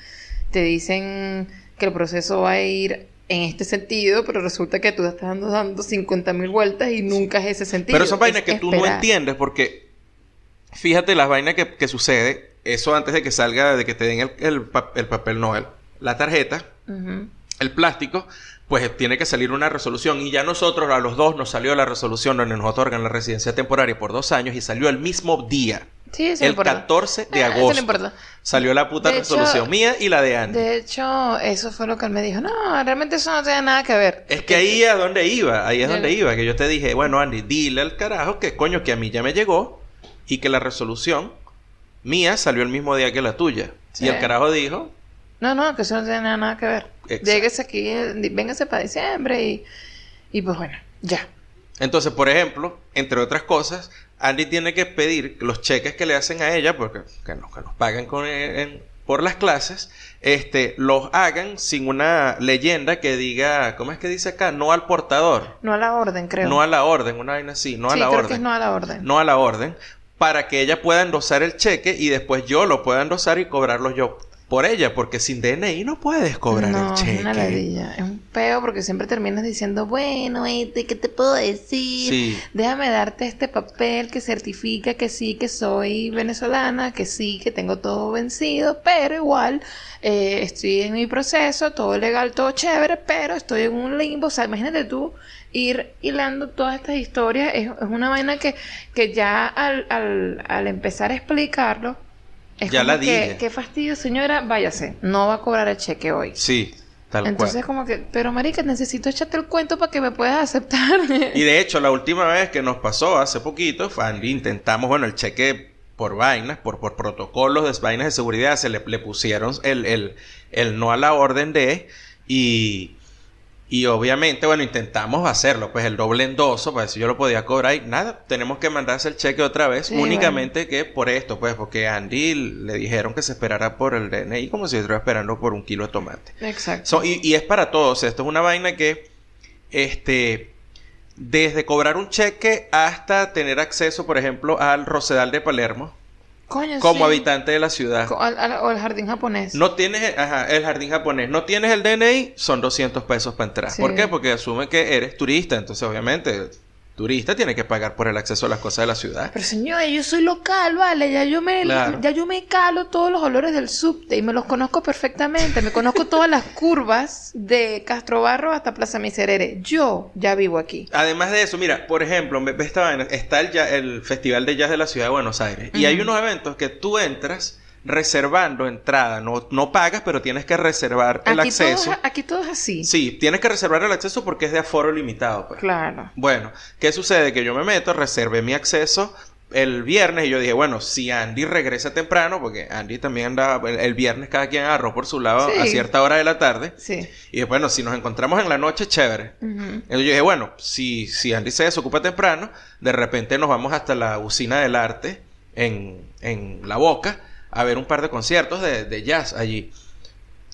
[SPEAKER 2] te dicen que el proceso va a ir en este sentido, pero resulta que tú estás dando, dando 50 mil vueltas y nunca es ese sentido.
[SPEAKER 1] Pero son vainas
[SPEAKER 2] Es
[SPEAKER 1] que tú no entiendes porque fíjate las vainas que, que sucede. Eso antes de que salga, de que te den el, el, pa- el papel Noel. La tarjeta, el plástico, pues tiene que salir una resolución. Y ya nosotros, a los dos, nos salió la resolución donde nos otorgan la residencia temporaria por dos años y salió el mismo día.
[SPEAKER 2] Sí, eso
[SPEAKER 1] el
[SPEAKER 2] importa.
[SPEAKER 1] 14 de
[SPEAKER 2] Ah,
[SPEAKER 1] agosto.
[SPEAKER 2] no importa.
[SPEAKER 1] Salió la puta
[SPEAKER 2] De hecho-
[SPEAKER 1] resolución mía y la de Andy.
[SPEAKER 2] De hecho, eso fue lo que él me dijo. No, realmente eso no tiene nada que ver.
[SPEAKER 1] Es que ahí es donde iba, ahí es donde iba, que yo te dije, bueno Andy, dile al carajo que coño que a mí ya me llegó y que la resolución mía salió el mismo día que la tuya.
[SPEAKER 2] Sí.
[SPEAKER 1] Y el carajo dijo,
[SPEAKER 2] No, no, que eso no tiene nada, que ver.
[SPEAKER 1] Exacto.
[SPEAKER 2] Lléguese aquí, véngase para diciembre y, y pues bueno, ya.
[SPEAKER 1] entonces por ejemplo, entre otras cosas, Andy tiene que pedir los cheques que le hacen a ella, porque que nos, que nos pagan con, en- por las clases, este, los hagan sin una leyenda que diga, ¿cómo es que dice acá? No al portador,
[SPEAKER 2] No a la orden, creo.
[SPEAKER 1] no a la orden, una vaina así, no a la
[SPEAKER 2] creo
[SPEAKER 1] orden.
[SPEAKER 2] que es no a la orden.
[SPEAKER 1] no a la orden, para que ella pueda endosar el cheque y después yo lo pueda endosar y cobrarlo yo por ella, porque sin DNI no puedes cobrar
[SPEAKER 2] no,
[SPEAKER 1] el
[SPEAKER 2] es
[SPEAKER 1] cheque.
[SPEAKER 2] una ladilla. Es un peo porque siempre terminas diciendo, bueno, este, ¿qué te puedo decir?
[SPEAKER 1] Sí.
[SPEAKER 2] Déjame darte este papel que certifica que sí, que soy venezolana, que sí, que tengo todo vencido, pero igual eh, estoy en mi proceso, todo legal, todo chévere, pero estoy en un limbo. O sea, imagínate tú ir hilando todas estas historias. Es, es una vaina que, que ya al, al, al empezar a explicarlo, es
[SPEAKER 1] Ya
[SPEAKER 2] como
[SPEAKER 1] la
[SPEAKER 2] que,
[SPEAKER 1] dije.
[SPEAKER 2] qué fastidio, señora, váyase, no va a cobrar el cheque hoy.
[SPEAKER 1] Sí, tal
[SPEAKER 2] Entonces
[SPEAKER 1] cual.
[SPEAKER 2] como que, pero marica, necesito echarte el cuento para que me puedas aceptar.
[SPEAKER 1] Y de hecho, la última vez que nos pasó, hace poquito, fue intentamos, bueno, el cheque por vainas, por, por protocolos de vainas de seguridad, se le, le pusieron el, el, el no a la orden de, y, y obviamente, bueno, intentamos hacerlo, pues el doble endoso, para ver si yo lo podía cobrar, y nada, tenemos que mandarse el cheque otra vez,
[SPEAKER 2] Sí,
[SPEAKER 1] únicamente que por esto, pues, porque a Andy le dijeron que se esperara por el DNI como si estuviera esperando por un kilo de tomate.
[SPEAKER 2] Exacto.
[SPEAKER 1] So, y, y es para todos. Esto es una vaina que, este, desde cobrar un cheque hasta tener acceso, por ejemplo, al Rosedal de Palermo,
[SPEAKER 2] Coño,
[SPEAKER 1] como
[SPEAKER 2] sí.
[SPEAKER 1] habitante de la ciudad.
[SPEAKER 2] Co- al- al- o el jardín japonés.
[SPEAKER 1] No tienes, ajá, el jardín japonés, no tienes el DNI, son 200 pesos para entrar.
[SPEAKER 2] Sí.
[SPEAKER 1] ¿Por qué? Porque asume que eres turista, entonces obviamente turista tiene que pagar por el acceso a las cosas de la ciudad.
[SPEAKER 2] Pero señora, yo soy local, vale, ya yo me
[SPEAKER 1] Claro.
[SPEAKER 2] ya yo me calo todos los olores del subte y me los conozco perfectamente, me conozco todas las curvas de Castro Barro hasta Plaza Miserere. Yo ya vivo aquí.
[SPEAKER 1] Además de eso, mira, por ejemplo, esta vaina, está el, el Festival de Jazz de la Ciudad de Buenos Aires. Y hay unos eventos que tú entras reservando entrada. No, no pagas, pero tienes que reservar el
[SPEAKER 2] Aquí
[SPEAKER 1] acceso.
[SPEAKER 2] es- aquí todo es así.
[SPEAKER 1] Sí, tienes que reservar el acceso porque es de aforo limitado. Pues.
[SPEAKER 2] Claro.
[SPEAKER 1] Bueno, ¿qué sucede? Que yo me meto, reservé mi acceso el viernes y yo dije, bueno, si Andy regresa temprano, porque Andy también andaba, el, viernes cada quien agarró por su lado
[SPEAKER 2] Sí.
[SPEAKER 1] a cierta hora de la tarde.
[SPEAKER 2] Sí.
[SPEAKER 1] Y bueno, si nos encontramos en la noche, chévere. Entonces yo dije, bueno, si, si Andy se desocupa temprano, de repente nos vamos hasta la usina del arte en, en La Boca a ver un par de conciertos de, de jazz allí.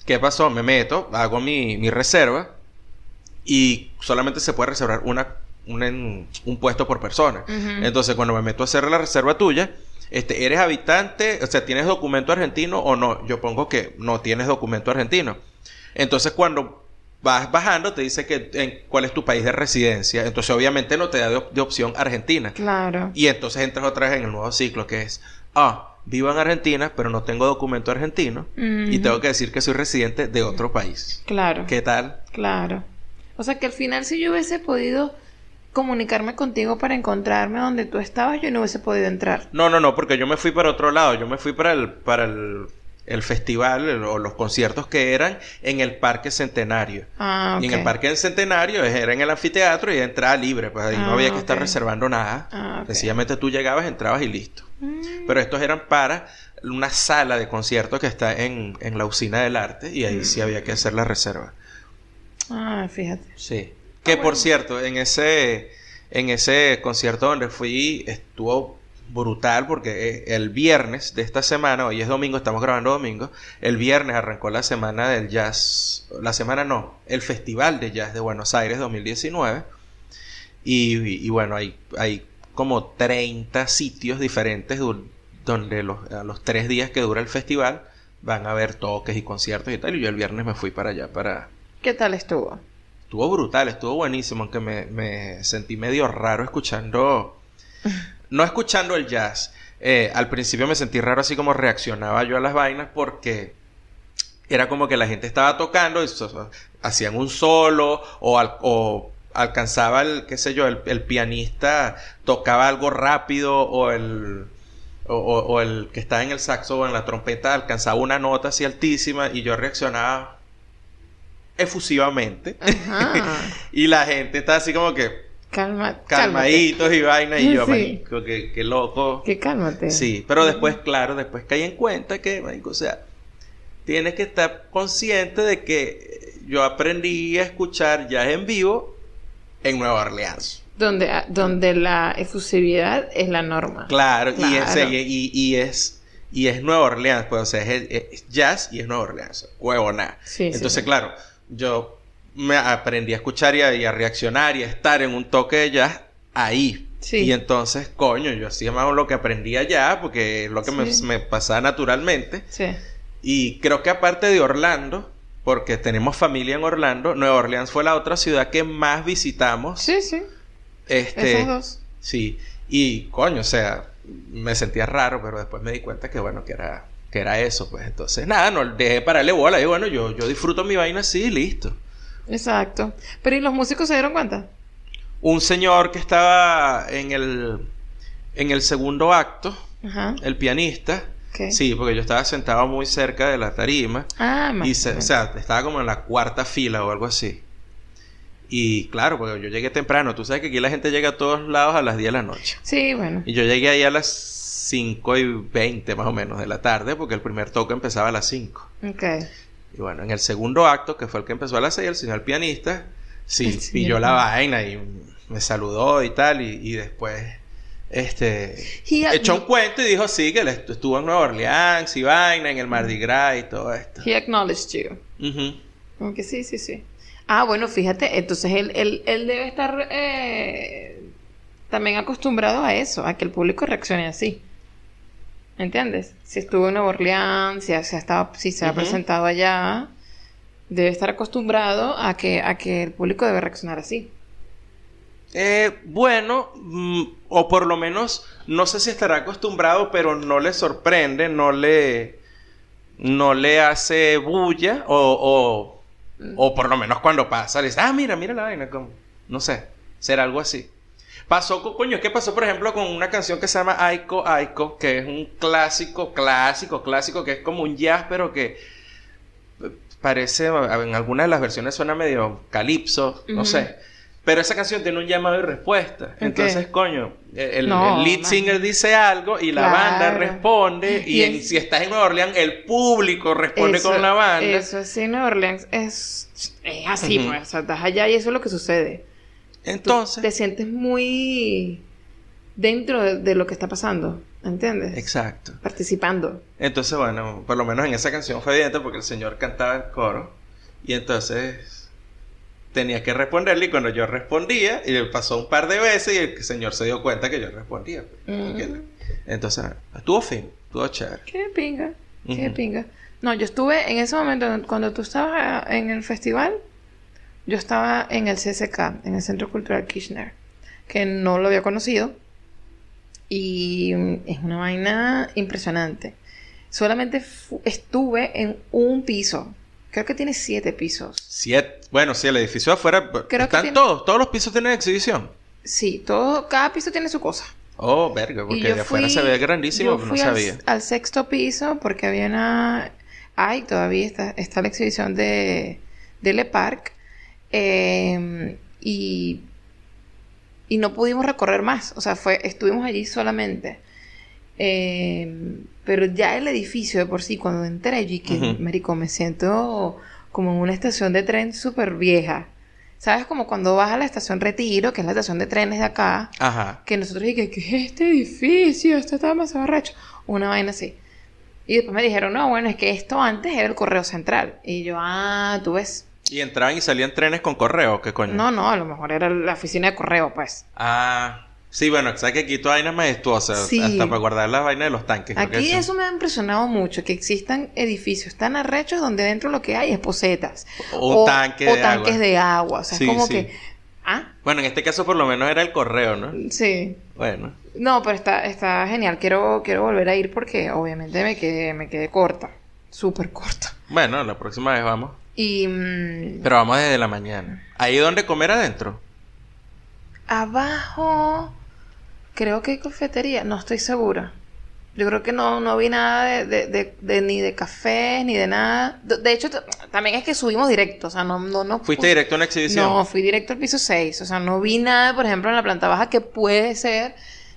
[SPEAKER 1] ¿Qué pasó? Me meto, hago mi, mi reserva y solamente se puede reservar una, un, puesto por persona. Entonces, cuando me meto a hacer la reserva tuya, este, ¿eres habitante? O sea, ¿tienes documento argentino o no? Yo pongo que no tienes documento argentino. Entonces, cuando vas bajando, te dice que en, cuál es tu país de residencia. Entonces, obviamente, no te da de, op- de opción Argentina.
[SPEAKER 2] Claro.
[SPEAKER 1] Y entonces entras otra vez en el nuevo ciclo, que es, ah, vivo en Argentina, pero no tengo documento argentino. Y tengo que decir que soy residente de otro país.
[SPEAKER 2] Claro.
[SPEAKER 1] ¿Qué tal?
[SPEAKER 2] Claro. O sea que al final si yo hubiese podido comunicarme contigo para encontrarme donde tú estabas, yo no hubiese podido entrar.
[SPEAKER 1] No, no, no, porque yo me fui para otro lado. Yo me fui para el, para el, el festival el- o los conciertos que eran en el Parque Centenario.
[SPEAKER 2] Ah, ok.
[SPEAKER 1] Y en el Parque Centenario era en el anfiteatro y entrada libre. Pues ahí no
[SPEAKER 2] Ah,
[SPEAKER 1] había que estar
[SPEAKER 2] ok.
[SPEAKER 1] reservando nada.
[SPEAKER 2] Ah.
[SPEAKER 1] Sencillamente tú llegabas, entrabas y listo.
[SPEAKER 2] Mm,
[SPEAKER 1] Pero estos eran para una sala de conciertos que está en, en la usina del arte y ahí sí había que hacer la reserva.
[SPEAKER 2] Ah, fíjate.
[SPEAKER 1] Sí. Que por cierto, en ese, en ese concierto donde fui estuvo brutal porque eh, el viernes de esta semana, hoy es domingo, estamos grabando domingo, el viernes arrancó la semana del jazz, la semana no, el Festival de Jazz de Buenos Aires 2019 y, y bueno, hay, hay como 30 sitios diferentes donde los, a los tres días que dura el festival van a haber toques y conciertos y tal y yo el viernes me fui para allá para,
[SPEAKER 2] ¿Qué tal estuvo?
[SPEAKER 1] Estuvo brutal, estuvo buenísimo, aunque me, me sentí medio raro escuchando, no escuchando el jazz. Eh, al principio me sentí raro así como reaccionaba yo a las vainas porque era como que la gente estaba tocando y hacían un solo o, al- o alcanzaba el, qué sé yo, el, el pianista tocaba algo rápido o el... O, o- o el que estaba en el saxo o en la trompeta alcanzaba una nota así altísima y yo reaccionaba efusivamente.
[SPEAKER 2] Ajá.
[SPEAKER 1] Y la gente está así como que
[SPEAKER 2] Calma,
[SPEAKER 1] calmaditos y vaina. Y yo,
[SPEAKER 2] Sí.
[SPEAKER 1] marico, que, que loco.
[SPEAKER 2] Que cálmate.
[SPEAKER 1] Sí, pero después, claro, después caí en cuenta que, marico, o sea, tienes que estar consciente de que yo aprendí a escuchar jazz en vivo en Nueva Orleans.
[SPEAKER 2] Donde, ah, donde la efusividad es la norma.
[SPEAKER 1] Claro, Y, es, y, y es y es Nueva Orleans, pues, o sea, es, es jazz y es Nueva Orleans, huevona.
[SPEAKER 2] Sí, sí,
[SPEAKER 1] Entonces,
[SPEAKER 2] sí.
[SPEAKER 1] claro, yo me aprendí a escuchar y a, y a reaccionar y a estar en un toque de jazz ahí.
[SPEAKER 2] Sí.
[SPEAKER 1] Y entonces, coño, yo hacía más lo que aprendí allá, porque es lo que me, me pasaba naturalmente.
[SPEAKER 2] Sí.
[SPEAKER 1] Y creo que aparte de Orlando, porque tenemos familia en Orlando, Nueva Orleans fue la otra ciudad que más visitamos.
[SPEAKER 2] Sí, sí.
[SPEAKER 1] Este,
[SPEAKER 2] Esas dos.
[SPEAKER 1] Sí, y coño, o sea, me sentía raro, pero después me di cuenta que bueno, que era, que era eso, pues entonces nada, no dejé pararle bola, y bueno, yo, yo disfruto mi vaina así, listo.
[SPEAKER 2] Exacto. Pero ¿y los músicos se dieron cuenta?
[SPEAKER 1] Un señor que estaba en el, en el segundo acto,
[SPEAKER 2] Ajá.
[SPEAKER 1] el pianista, Sí, porque yo estaba sentado muy cerca de la tarima,
[SPEAKER 2] Ah, más.
[SPEAKER 1] y se- o sea, estaba como en la cuarta fila o algo así. Y claro, porque yo llegué temprano, tú sabes que aquí la gente llega a todos lados a las 10 de la noche.
[SPEAKER 2] Sí, bueno.
[SPEAKER 1] Y yo llegué ahí a las 5 y 20 más o menos de la tarde, porque el primer toque empezaba a las 5.
[SPEAKER 2] Ok.
[SPEAKER 1] Y bueno, en el segundo acto, que fue el que empezó a las 6, el señor pianista, sí,
[SPEAKER 2] El señor
[SPEAKER 1] pilló la vaina y me saludó y tal, y, y después, este, echó un cuento y dijo, sí, que él estu- estuvo en Nueva Orleans y vaina, en el Mardi Gras y todo esto.
[SPEAKER 2] He acknowledged you.
[SPEAKER 1] Ujú.
[SPEAKER 2] Como que sí, sí, sí. Ah, bueno, fíjate, entonces él, él, él debe estar eh, también acostumbrado a eso, a que el público reaccione así. ¿Entiendes? Si estuvo en Nueva Orleans, si, ha- si ha estado, si se ha presentado allá, debe estar acostumbrado a que, a que el público debe reaccionar así.
[SPEAKER 1] Eh, bueno, mm, o por lo menos, no sé si estará acostumbrado, pero no le sorprende, no le, no le hace bulla, o, o, o por lo menos cuando pasa, le dice, ah, mira, mira la vaina, como, no sé, será algo así. Pasó, con, coño, ¿qué pasó, por ejemplo, con una canción que se llama Aiko Aiko, que es un clásico, clásico, clásico, que es como un jazz, pero que eh, parece, en algunas de las versiones suena medio calipso, no sé. Pero esa canción tiene un llamado y respuesta. Entonces, coño, el,
[SPEAKER 2] No,
[SPEAKER 1] el lead
[SPEAKER 2] man.
[SPEAKER 1] singer dice algo y la banda responde. Y,
[SPEAKER 2] Y
[SPEAKER 1] en-
[SPEAKER 2] es-
[SPEAKER 1] si estás en Nueva Orleans, el público responde
[SPEAKER 2] Eso-
[SPEAKER 1] con la banda.
[SPEAKER 2] Eso es en Nueva Orleans. Es, es así,
[SPEAKER 1] Ujú.
[SPEAKER 2] pues. O sea, estás allá y eso es lo que sucede. Tú
[SPEAKER 1] Entonces,
[SPEAKER 2] te sientes muy dentro de, de lo que está pasando. ¿Entiendes?
[SPEAKER 1] exacto.
[SPEAKER 2] Participando.
[SPEAKER 1] Entonces, bueno, por lo menos en esa canción fue evidente porque el señor cantaba el coro. Y entonces tenía que responderle. Y cuando yo respondía, y le pasó un par de veces, y el señor se dio cuenta que yo respondía. pues. Entonces, estuvo fin, estuvo chévere.
[SPEAKER 2] Qué pinga. Qué pinga. No, yo estuve en ese momento, cuando tú estabas en el festival, yo estaba en el CCK, en el Centro Cultural Kirchner, que no lo había conocido. Y es una vaina impresionante. Solamente estuve en un piso. Creo que tiene siete pisos.
[SPEAKER 1] Siete, bueno, sí, el edificio de afuera.
[SPEAKER 2] Creo que
[SPEAKER 1] están
[SPEAKER 2] tiene-
[SPEAKER 1] todos, todos los pisos tienen exhibición.
[SPEAKER 2] Sí, todo, cada piso tiene su cosa.
[SPEAKER 1] Oh, verga, porque de afuera se ve grandísimo,
[SPEAKER 2] yo
[SPEAKER 1] pero no
[SPEAKER 2] fui al-
[SPEAKER 1] sabía.
[SPEAKER 2] Al, sexto piso porque había una... Hay todavía está, está la exhibición de, de Le Parc. eh, y, y no pudimos recorrer más. O sea, fue, estuvimos allí solamente. Eh, pero ya el edificio de por sí, cuando entré allí, que, marico, me siento como en una estación de tren súper vieja. ¿Sabes? Como cuando vas a la estación Retiro, que es la estación de trenes de acá,
[SPEAKER 1] Ajá.
[SPEAKER 2] que nosotros dije, ¿qué es este edificio? Esto está demasiado arrecho. Una vaina así. Y después me dijeron, no, bueno, es que esto antes era el correo central. Y yo, ah, tú ves.
[SPEAKER 1] Y entraban y salían trenes con correo, ¿qué coño?
[SPEAKER 2] No, no, a lo mejor era la oficina de correo, pues.
[SPEAKER 1] Ah, sí, bueno, sabes que aquí toda vaina majestuosa,
[SPEAKER 2] Sí.
[SPEAKER 1] hasta para guardar la vaina de los tanques.
[SPEAKER 2] Aquí
[SPEAKER 1] eso-
[SPEAKER 2] me ha impresionado mucho, que existan edificios tan arrechos donde dentro lo que hay es posetas.
[SPEAKER 1] O un tanque
[SPEAKER 2] o
[SPEAKER 1] de
[SPEAKER 2] tanques
[SPEAKER 1] agua.
[SPEAKER 2] de agua. O sea,
[SPEAKER 1] Sí,
[SPEAKER 2] es como
[SPEAKER 1] sí.
[SPEAKER 2] que... Ah,
[SPEAKER 1] Bueno, en este caso por lo menos era el correo, ¿no?
[SPEAKER 2] sí.
[SPEAKER 1] Bueno.
[SPEAKER 2] No, pero está, está genial. Quiero, quiero volver a ir porque obviamente me quedé, me quedé corta. Súper corta.
[SPEAKER 1] Bueno, la próxima vez vamos.
[SPEAKER 2] Y mm,
[SPEAKER 1] Pero vamos desde la mañana. ¿Ahí donde comer adentro?
[SPEAKER 2] abajo creo que hay cafetería. No estoy segura. Yo creo que no, no vi nada de, de- de- de- ni de café ni de nada. De, hecho, también es que subimos directo. O sea, no, no, no
[SPEAKER 1] ¿Fuiste directo a una exhibición?
[SPEAKER 2] No, fui directo al piso 6. O sea, no vi nada, por ejemplo, en la planta baja que puede ser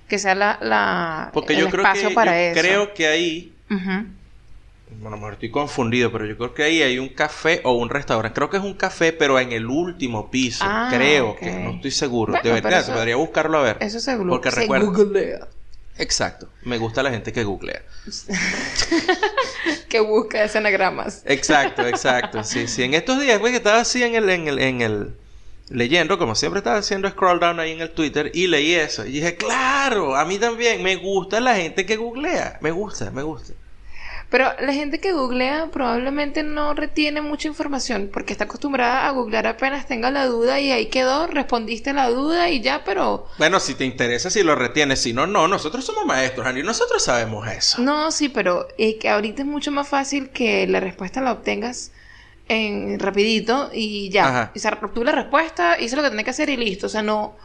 [SPEAKER 2] que sea la, la
[SPEAKER 1] Porque
[SPEAKER 2] el
[SPEAKER 1] yo creo
[SPEAKER 2] espacio
[SPEAKER 1] que
[SPEAKER 2] para
[SPEAKER 1] yo
[SPEAKER 2] eso.
[SPEAKER 1] creo que ahí. Bueno, mejor estoy confundido, pero yo creo que ahí hay un café o un restaurante. Creo que es un café, pero en el último piso.
[SPEAKER 2] Ah,
[SPEAKER 1] creo que, no estoy seguro.
[SPEAKER 2] Bueno,
[SPEAKER 1] de verdad, se
[SPEAKER 2] eso-
[SPEAKER 1] podría buscarlo a ver.
[SPEAKER 2] Eso se,
[SPEAKER 1] Porque
[SPEAKER 2] se
[SPEAKER 1] recuerda-
[SPEAKER 2] googlea.
[SPEAKER 1] Exacto. Me gusta la gente que googlea.
[SPEAKER 2] que busca escenagramas.
[SPEAKER 1] Exacto, exacto. Sí, sí. En estos días, güey, que estaba así en el, en el, en el leyendo, como siempre estaba haciendo scroll down ahí en el Twitter y leí eso. Y dije, claro, a mí también me gusta la gente que googlea. Me gusta, me gusta.
[SPEAKER 2] Pero la gente que googlea probablemente no retiene mucha información porque está acostumbrada a googlear apenas tenga la duda y ahí quedó, respondiste la duda y ya, pero
[SPEAKER 1] Bueno, si te interesa, si lo retienes. Si no, no. Nosotros somos maestros, Andy. Nosotros sabemos eso.
[SPEAKER 2] no, sí, pero es que ahorita es mucho más fácil que la respuesta la obtengas en rapidito y ya.
[SPEAKER 1] Ajá.
[SPEAKER 2] O sea, obtuve la respuesta, hice lo que tenía que hacer y listo. O sea, no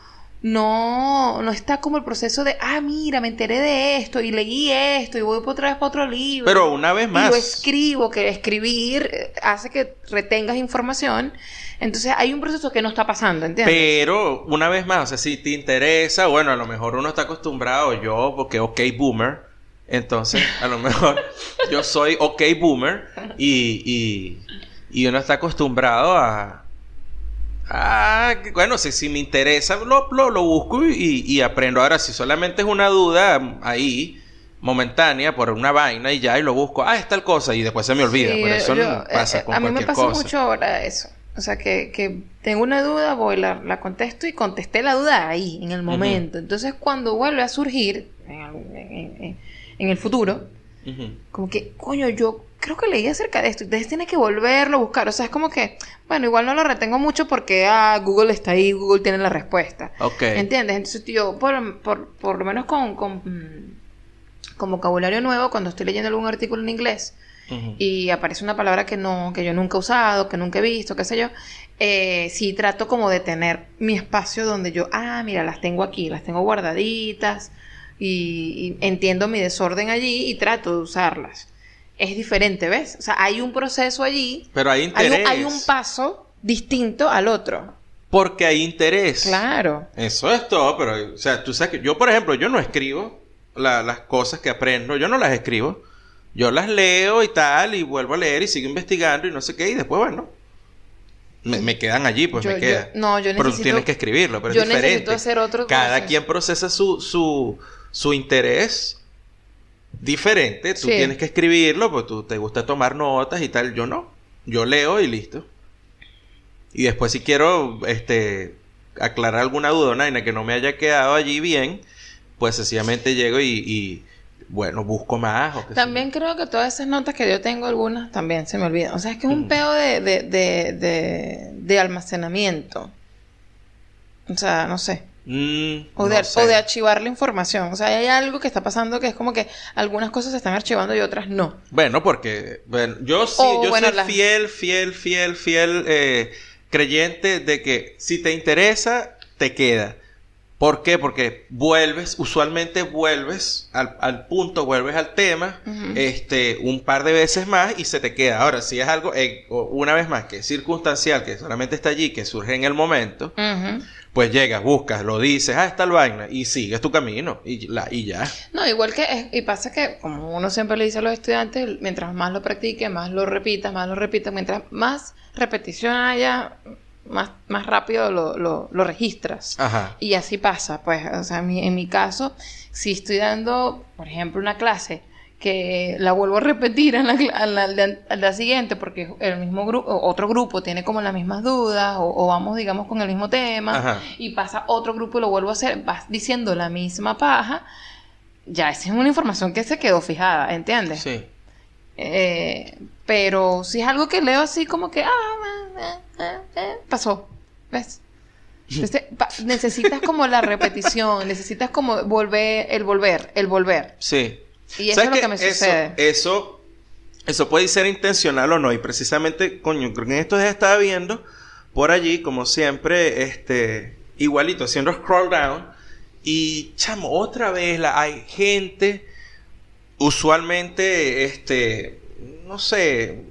[SPEAKER 2] no no está como el proceso de, ah, mira, me enteré de esto y leí esto y voy otra vez para otro libro.
[SPEAKER 1] Pero una vez
[SPEAKER 2] y
[SPEAKER 1] más.
[SPEAKER 2] lo escribo, que escribir eh, hace que retengas información. Entonces hay un proceso que no está pasando, ¿entiendes?
[SPEAKER 1] Pero una vez más, o sea, si te interesa, bueno, a lo mejor uno está acostumbrado, yo, porque ok boomer, entonces a lo mejor yo soy ok boomer y, y, y uno está acostumbrado a... a que, bueno, si, si me interesa, lo, lo, lo busco y, y aprendo. Ahora, si solamente es una duda ahí, momentánea, por una vaina y ya, y lo busco, ah, es tal cosa, y después se me olvida.
[SPEAKER 2] Sí,
[SPEAKER 1] pero eso
[SPEAKER 2] yo-
[SPEAKER 1] no pasa
[SPEAKER 2] eh,
[SPEAKER 1] con
[SPEAKER 2] A mí me pasa
[SPEAKER 1] cosa.
[SPEAKER 2] mucho ahora eso. O sea, que, que tengo una duda, voy, la, la contesto y contesté la duda ahí, en el momento. Entonces, cuando vuelve a surgir en, algún- en- en- en el futuro, como que, coño, yo creo que leí acerca de esto. Entonces tienes que volverlo a buscar. O sea, es como que, bueno, igual no lo retengo mucho porque ah, Google está ahí, Google tiene la respuesta.
[SPEAKER 1] Ok.
[SPEAKER 2] ¿Entiendes? Entonces, yo, por, por, por lo menos con, con, mm, con vocabulario nuevo, cuando estoy leyendo algún artículo en inglés, y aparece una palabra que no, que yo nunca he usado, que nunca he visto, qué sé yo, eh, sí trato como de tener mi espacio donde yo, ah, mira, las tengo aquí, las tengo guardaditas y, y entiendo mi desorden allí y trato de usarlas. Es diferente, ¿ves? O sea, hay un proceso allí,
[SPEAKER 1] Pero hay
[SPEAKER 2] hay
[SPEAKER 1] interés.
[SPEAKER 2] un, hay un paso distinto al otro.
[SPEAKER 1] Porque hay interés.
[SPEAKER 2] Claro.
[SPEAKER 1] Eso es todo, pero, o sea, tú sabes que yo, por ejemplo, yo no escribo la- las cosas que aprendo, yo no las escribo. Yo las leo y tal, y vuelvo a leer y sigo investigando y no sé qué, y después, bueno, me, me quedan allí, pues
[SPEAKER 2] Yo-
[SPEAKER 1] me
[SPEAKER 2] yo-
[SPEAKER 1] quedan.
[SPEAKER 2] no, yo
[SPEAKER 1] Pero tú
[SPEAKER 2] necesito-
[SPEAKER 1] tienes que escribirlo, pero
[SPEAKER 2] yo
[SPEAKER 1] es diferente.
[SPEAKER 2] necesito hacer otro
[SPEAKER 1] Cada quien procesa su, su, su interés diferente. Tú
[SPEAKER 2] Sí.
[SPEAKER 1] tienes que escribirlo, pues tú te gusta tomar notas y tal. Yo no. Yo leo y listo. Y después si quiero este aclarar alguna duda, una vaina que no me haya quedado allí bien, pues sencillamente llego y, y, bueno, busco más. o
[SPEAKER 2] También creo que todas esas notas que yo tengo, algunas también se me olvidan. O sea, es que es un peo de, de, de, de, de almacenamiento. O sea, no sé.
[SPEAKER 1] Mm,
[SPEAKER 2] O de,
[SPEAKER 1] no sé.
[SPEAKER 2] o de archivar la información. O sea, hay algo que está pasando que es como que algunas cosas se están archivando y otras no.
[SPEAKER 1] Bueno, porque bueno, yo sí,
[SPEAKER 2] O,
[SPEAKER 1] yo
[SPEAKER 2] bueno,
[SPEAKER 1] soy fiel, fiel, fiel, fiel eh, creyente de que si te interesa, te queda. ¿Por qué? Porque vuelves, usualmente vuelves al, al punto, vuelves al tema, este, un par de veces más y se te queda. Ahora, si es algo, eh, una vez más, que es circunstancial, que solamente está allí, que surge en el momento, pues llegas, buscas, lo dices, ah, está el vaina, y sigues tu camino, y, la, y ya.
[SPEAKER 2] No, igual que, es- y pasa que, como uno siempre le dice a los estudiantes, mientras más lo practique, más lo repitas, más lo repitas, mientras más repetición haya, más, más rápido lo, lo, lo registras.
[SPEAKER 1] Ajá.
[SPEAKER 2] Y así pasa, pues, o sea, mi, en mi caso, si estoy dando, por ejemplo, una clase que la vuelvo a repetir la, a la, a la siguiente porque el mismo grupo, otro grupo tiene como las mismas dudas o, o vamos, digamos, con el mismo tema
[SPEAKER 1] Ajá.
[SPEAKER 2] y pasa otro grupo y lo vuelvo a hacer, vas diciendo la misma paja, ya esa es una información que se quedó fijada, ¿entiendes?
[SPEAKER 1] Sí.
[SPEAKER 2] Eh, pero si es algo que leo así como que, ah, ah, ah, ah, pasó, ¿ves? Entonces, pa- necesitas como la repetición, necesitas como volver, el volver, el volver.
[SPEAKER 1] Sí.
[SPEAKER 2] Y eso
[SPEAKER 1] ¿Sabes
[SPEAKER 2] es lo que me
[SPEAKER 1] Eso-
[SPEAKER 2] sucede.
[SPEAKER 1] Eso, eso puede ser intencional o no. Y precisamente, coño, creo que en estos días estaba viendo por allí, como siempre, este, igualito, haciendo scroll down. Y, chamo, otra vez la, hay gente, usualmente, este, no sé,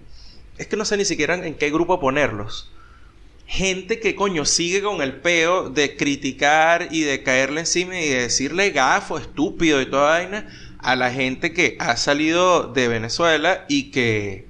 [SPEAKER 1] es que no sé ni siquiera en qué grupo ponerlos. Gente que, coño, sigue con el peo de criticar y de caerle encima y de decirle gafo, estúpido y toda vaina a la gente que ha salido de Venezuela y que,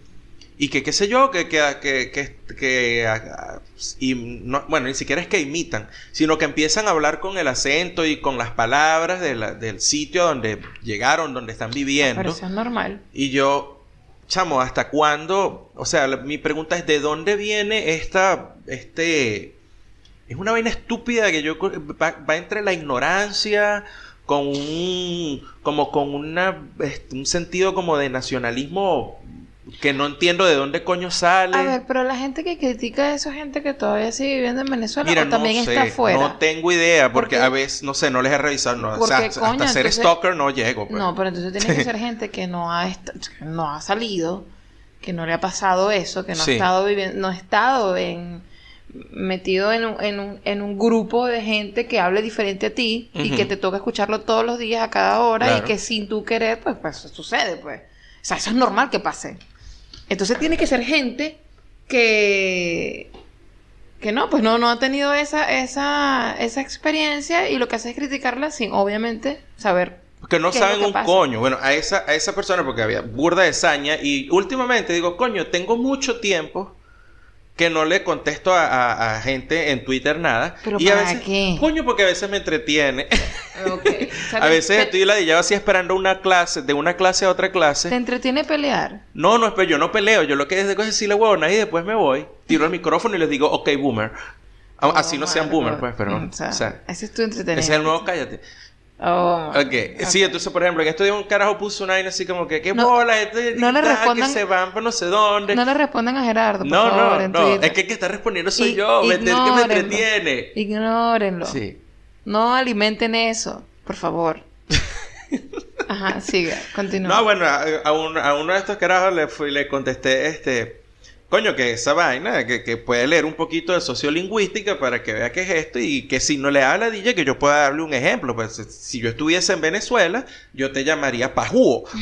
[SPEAKER 1] y que qué sé yo, que, que, que, que, que, ah, y no- bueno, ni siquiera es que imitan, sino que empiezan a hablar con el acento y con las palabras de la- del sitio donde llegaron, donde están viviendo.
[SPEAKER 2] Pero eso es normal.
[SPEAKER 1] Y yo, chamo, ¿hasta cuándo? O sea, la- mi pregunta es, ¿de dónde viene esta, este... Es una vaina estúpida que yo... Va, va entre la ignorancia con un... Como con una... este, un sentido como de nacionalismo que no entiendo de dónde coño sale.
[SPEAKER 2] A ver, pero la gente que critica eso es gente que todavía sigue viviendo en Venezuela
[SPEAKER 1] Mira,
[SPEAKER 2] o también
[SPEAKER 1] no sé,
[SPEAKER 2] está afuera.
[SPEAKER 1] no tengo idea, porque, a veces, no sé, no les he revisado, no, o sea, hasta
[SPEAKER 2] coño,
[SPEAKER 1] ser
[SPEAKER 2] entonces-
[SPEAKER 1] stalker no llego. pues.
[SPEAKER 2] No, pero entonces tiene que ser gente que no ha, no ha salido, que no le ha pasado eso, que no
[SPEAKER 1] Sí.
[SPEAKER 2] ha estado viviendo, no ha estado en metido en un, en, un, en un grupo de gente que hable diferente a ti y que te toca escucharlo todos los días a cada hora
[SPEAKER 1] Claro.
[SPEAKER 2] y que sin tú querer, pues, pues sucede, pues. O sea, eso es normal que pase. Entonces tiene que ser gente que que no, pues no, no ha tenido esa, esa, esa experiencia y lo que hace es criticarla sin obviamente saber
[SPEAKER 1] Que no
[SPEAKER 2] ¿Qué es lo
[SPEAKER 1] saben
[SPEAKER 2] que
[SPEAKER 1] un
[SPEAKER 2] pasa?
[SPEAKER 1] coño. Bueno, a esa, a esa persona, porque había burda de saña, y últimamente digo, coño, tengo mucho tiempo que no le contesto a, a- a gente en Twitter nada.
[SPEAKER 2] ¿Pero
[SPEAKER 1] y a
[SPEAKER 2] para
[SPEAKER 1] veces,
[SPEAKER 2] qué?
[SPEAKER 1] Coño, porque a veces me entretiene.
[SPEAKER 2] Ok. O sea,
[SPEAKER 1] a
[SPEAKER 2] te-
[SPEAKER 1] veces
[SPEAKER 2] te,
[SPEAKER 1] estoy ladillado así esperando una clase, de una clase a otra
[SPEAKER 2] te
[SPEAKER 1] clase.
[SPEAKER 2] entretiene pelear.
[SPEAKER 1] No, no, pero yo no peleo. Yo lo que es de cosas decirle huevona y después me voy, tiro el micrófono y les digo, ok, boomer. A- Así no sean boomer, pues, pero.
[SPEAKER 2] O sea,
[SPEAKER 1] o sea,
[SPEAKER 2] ese es tu entretenimiento.
[SPEAKER 1] ese es el nuevo cállate.
[SPEAKER 2] Oh,
[SPEAKER 1] Ok, sí, entonces, por ejemplo, en estos días un carajo puso una vaina así como que, ¿qué
[SPEAKER 2] No,
[SPEAKER 1] bola? Este,
[SPEAKER 2] no le respondan-
[SPEAKER 1] Que se van para no sé dónde.
[SPEAKER 2] No le respondan a Gerardo, por
[SPEAKER 1] no,
[SPEAKER 2] favor,
[SPEAKER 1] no, no, es que el que está respondiendo soy yo, ¿me entiendes? que me entretiene.
[SPEAKER 2] Ignórenlo.
[SPEAKER 1] Sí.
[SPEAKER 2] No alimenten eso, por favor. Ajá, sigue, continúa.
[SPEAKER 1] No, bueno, a, a un- a uno de estos carajos le, fui- le contesté, este, coño, que esa vaina, que, que puede leer un poquito de sociolingüística para que vea qué es esto y que si no le da la DJ, que yo pueda darle un ejemplo. Pues si yo estuviese en Venezuela, yo te llamaría pajúo.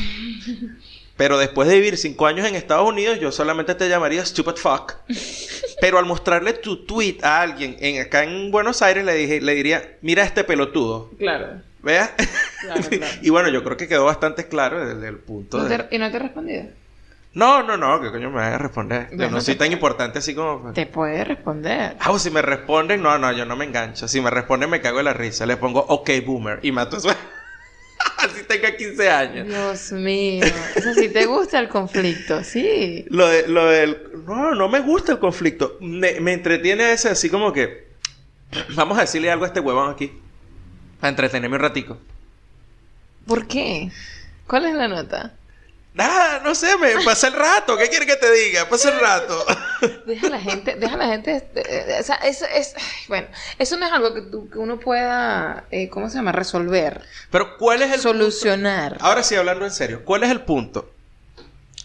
[SPEAKER 1] Pero después de vivir cinco años en Estados Unidos, yo solamente te llamaría stupid fuck. Pero al mostrarle tu tweet a alguien en, acá en Buenos Aires, le, dije, le diría, mira este pelotudo.
[SPEAKER 2] Claro.
[SPEAKER 1] ¿Vea?
[SPEAKER 2] Claro, claro.
[SPEAKER 1] y bueno, yo creo que quedó bastante claro desde el punto
[SPEAKER 2] ¿No
[SPEAKER 1] de...
[SPEAKER 2] te- ¿Y no te he respondido?
[SPEAKER 1] No, no, no, que coño me vaya a responder. Yo no soy
[SPEAKER 2] te-
[SPEAKER 1] tan importante así como...
[SPEAKER 2] Te puede responder.
[SPEAKER 1] Ah, pues si me responden, no, no, yo no me engancho. Si me responden, me cago en la risa. Le pongo OK Boomer y mato eso. así tenga 15 años.
[SPEAKER 2] Dios mío. O sea, si te gusta el conflicto, sí.
[SPEAKER 1] Lo, de, lo del... No, no me gusta el conflicto. Me, me entretiene ese así como que... Vamos a decirle algo a este huevón aquí. Para entretenerme un ratico.
[SPEAKER 2] ¿Por qué? ¿Cuál es la nota?
[SPEAKER 1] Nada, no sé, me pasa el rato. ¿Qué quiere que te diga? Pasa el rato.
[SPEAKER 2] Deja a la gente, deja a la gente, este, eh, o sea, eso es, bueno, eso no es algo que, tú- que uno pueda, eh, ¿cómo se llama? Resolver,
[SPEAKER 1] Pero ¿cuál es el
[SPEAKER 2] solucionar.
[SPEAKER 1] Ahora sí, hablando en serio, ¿cuál es el punto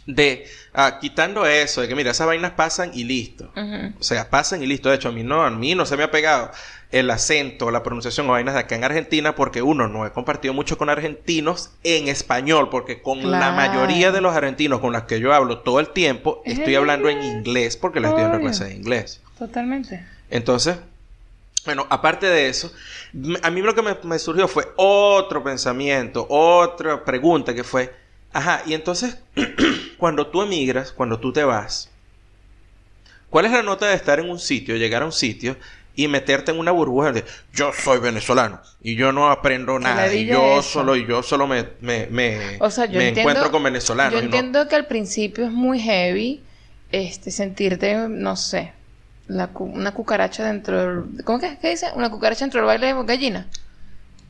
[SPEAKER 1] de, ah, quitando eso, de que mira, esas vainas pasan y listo? O sea, pasan y listo. De hecho, a mí no, a mí no se me ha pegado el acento, la pronunciación o vainas de acá en Argentina porque uno, no he compartido mucho con argentinos en español, porque con la mayoría de los argentinos con los que yo hablo todo el tiempo,
[SPEAKER 2] Es
[SPEAKER 1] estoy hablando en
[SPEAKER 2] inglés.
[SPEAKER 1] porque les estoy dando clases de inglés.
[SPEAKER 2] Totalmente.
[SPEAKER 1] Entonces, bueno, aparte de eso, a mí lo que me, me surgió fue otro pensamiento, otra pregunta que fue, ajá, y entonces, cuando tú emigras, cuando tú te vas, ¿cuál es la nota de estar en un sitio, llegar a un sitio y meterte en una burbuja de yo soy venezolano y yo no aprendo nada y yo
[SPEAKER 2] eso.
[SPEAKER 1] solo y yo solo me, me, me,
[SPEAKER 2] O sea, yo
[SPEAKER 1] me
[SPEAKER 2] entiendo-
[SPEAKER 1] encuentro con venezolanos?
[SPEAKER 2] Yo
[SPEAKER 1] no-
[SPEAKER 2] entiendo que al principio es muy heavy, este, sentirte, no sé, la cu- una cucaracha dentro del, ¿cómo que, qué dice? Una cucaracha dentro del baile de gallina.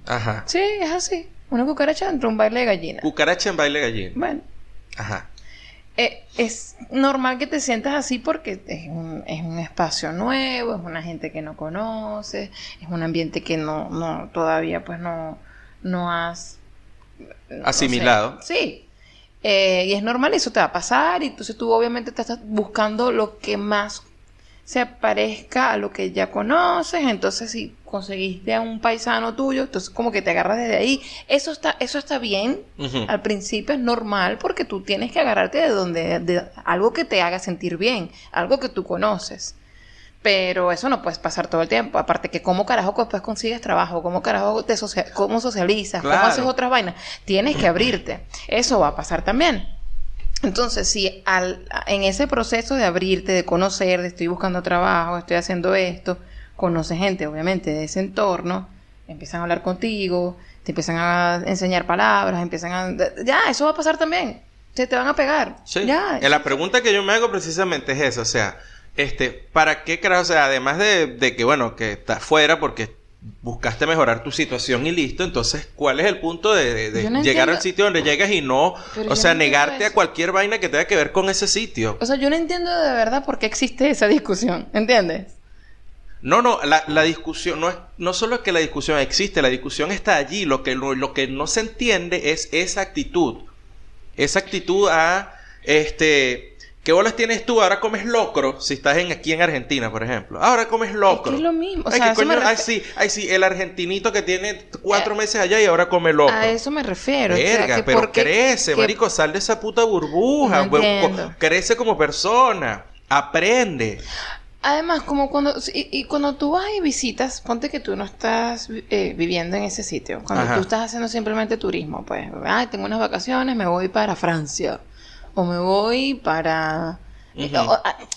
[SPEAKER 1] Ajá.
[SPEAKER 2] Sí, es así. Una cucaracha dentro de un baile de gallina.
[SPEAKER 1] Cucaracha en baile gallina.
[SPEAKER 2] Bueno,
[SPEAKER 1] Ajá.
[SPEAKER 2] eh, es normal que te sientas así porque es un, es un espacio nuevo, es una gente que no conoces, es un ambiente que no, no todavía pues no, no has no sé.
[SPEAKER 1] Asimilado.
[SPEAKER 2] Sí. Eh, y es normal, eso te va a pasar, y entonces tú obviamente te estás buscando lo que más se parezca a lo que ya conoces, entonces si conseguiste a un paisano tuyo, entonces como que te agarras desde ahí, eso está, eso está bien, al principio es normal porque tú tienes que agarrarte de donde, de algo que te haga sentir bien, algo que tú conoces. Pero eso no puedes pasar todo el tiempo. Aparte que cómo carajo después consigues trabajo, cómo carajo te socia- cómo socializas,
[SPEAKER 1] Claro.
[SPEAKER 2] cómo haces otras vainas. Tienes que abrirte. Eso va a pasar también. Entonces, si al, en ese proceso de abrirte, de conocer, de estoy buscando trabajo, estoy haciendo esto, conoces gente, obviamente, de ese entorno, empiezan a hablar contigo, te empiezan a enseñar palabras, empiezan a... Ya, eso va a pasar también. Se te van a pegar.
[SPEAKER 1] Sí.
[SPEAKER 2] Ya.
[SPEAKER 1] La pregunta que yo me hago precisamente es esa, o sea, este, ¿para qué carajo? O sea, además de, de que, bueno, que estás fuera porque buscaste mejorar tu situación y listo, entonces, ¿cuál es el punto de, de- de
[SPEAKER 2] Yo no
[SPEAKER 1] llegar
[SPEAKER 2] entiendo-
[SPEAKER 1] al sitio donde llegas y no,
[SPEAKER 2] Pero
[SPEAKER 1] o sea,
[SPEAKER 2] no
[SPEAKER 1] negarte a cualquier vaina que tenga que ver con ese sitio?
[SPEAKER 2] O sea, yo no entiendo de verdad por qué existe esa discusión, ¿entiendes?
[SPEAKER 1] No, no, la, la discusión, no es, no solo es que la discusión existe, la discusión está allí, lo que, lo, lo que no se entiende es esa actitud, esa actitud a, este, ¿qué bolas tienes tú? Ahora comes locro, si estás en, aquí en Argentina, por ejemplo. Ahora comes locro.
[SPEAKER 2] Es que es lo mismo, o
[SPEAKER 1] Ay,
[SPEAKER 2] sea,
[SPEAKER 1] ¿qué
[SPEAKER 2] a eso me
[SPEAKER 1] coño? ay, sí, ay, sí, el argentinito que tiene cuatro
[SPEAKER 2] Eh,
[SPEAKER 1] meses allá y ahora come locro.
[SPEAKER 2] A eso me refiero. o sea,
[SPEAKER 1] Verga,
[SPEAKER 2] que
[SPEAKER 1] pero crece,
[SPEAKER 2] que-
[SPEAKER 1] marico, sal de esa puta burbuja,
[SPEAKER 2] No
[SPEAKER 1] crece como persona, aprende.
[SPEAKER 2] Además, como cuando y, y cuando tú vas y visitas, ponte que tú no estás eh, viviendo en ese sitio, cuando
[SPEAKER 1] Ajá.
[SPEAKER 2] tú estás haciendo simplemente turismo, pues, ay, tengo unas vacaciones, me voy para Francia o me voy para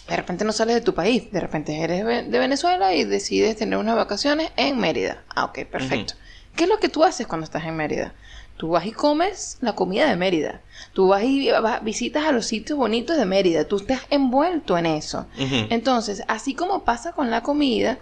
[SPEAKER 2] de repente no sales de tu país, de repente eres de Venezuela y decides tener unas vacaciones en Mérida. Ah, ok, perfecto. ¿Qué es lo que tú haces cuando estás en Mérida? Tú vas y comes la comida de Mérida. Tú vas y vas- visitas a los sitios bonitos de Mérida. Tú estás envuelto en eso. Entonces, así como pasa con la comida,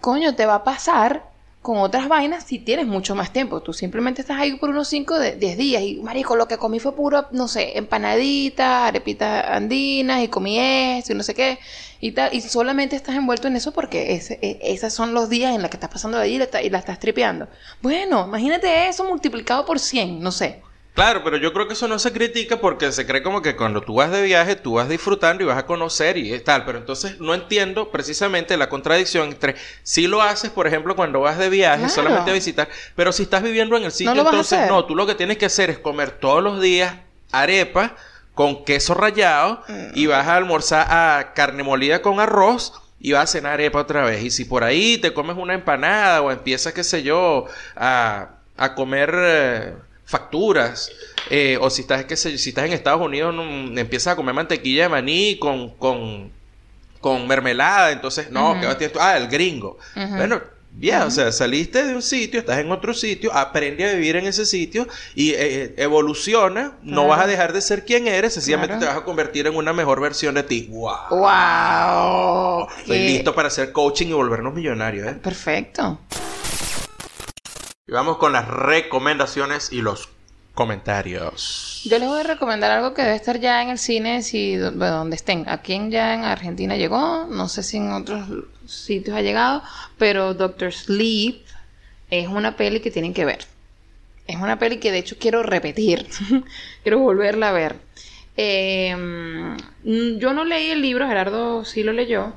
[SPEAKER 2] coño, te va a pasar con otras vainas si tienes mucho más tiempo. Tú simplemente estás ahí por unos 5 de 10 días y, marico, lo que comí fue puro, no sé, empanaditas, arepitas andinas y comí esto y no sé qué y tal. Y solamente estás envuelto en eso porque ese, esos son los días en los que estás pasando de allí y la estás tripeando. Bueno, imagínate eso multiplicado por 100, no sé.
[SPEAKER 1] Claro, pero yo creo que eso no se critica porque se cree como que cuando tú vas de viaje, tú vas disfrutando y vas a conocer y tal. Pero entonces no entiendo precisamente la contradicción entre si lo haces, por ejemplo, cuando vas de viaje, solamente a visitar, pero si estás viviendo en el sitio, entonces no, tú lo que tienes que hacer es comer todos los días arepa con queso rallado y vas a almorzar a carne molida con arroz y vas a cenar arepa otra vez. Y si por ahí te comes una empanada o empiezas, qué sé yo, a, a comer... Eh, facturas. Eh, o si estás, que si estás en Estados Unidos, empiezas a comer mantequilla de maní con, con, con mermelada. Entonces, no, ¿qué Ah, el gringo. Bueno, ya, o sea, saliste de un sitio, estás en otro sitio, aprende a vivir en ese sitio y eh, evoluciona. No vas a dejar de ser quien eres, sencillamente te vas a convertir en una mejor versión de ti. ¡Wow!
[SPEAKER 2] ¡Wow!
[SPEAKER 1] Estoy listo para hacer coaching y volvernos millonarios, ¿eh?
[SPEAKER 2] Perfecto.
[SPEAKER 1] Y vamos con las recomendaciones y los comentarios.
[SPEAKER 2] Yo les voy a recomendar algo que debe estar ya en el cine, si donde estén. Aquí en, ya en Argentina llegó, no sé si en otros sitios ha llegado, pero Doctor Sleep es una peli que tienen que ver. Es una peli que de hecho quiero repetir, quiero volverla a ver. Em, yo no leí el libro, Gerardo sí lo leyó.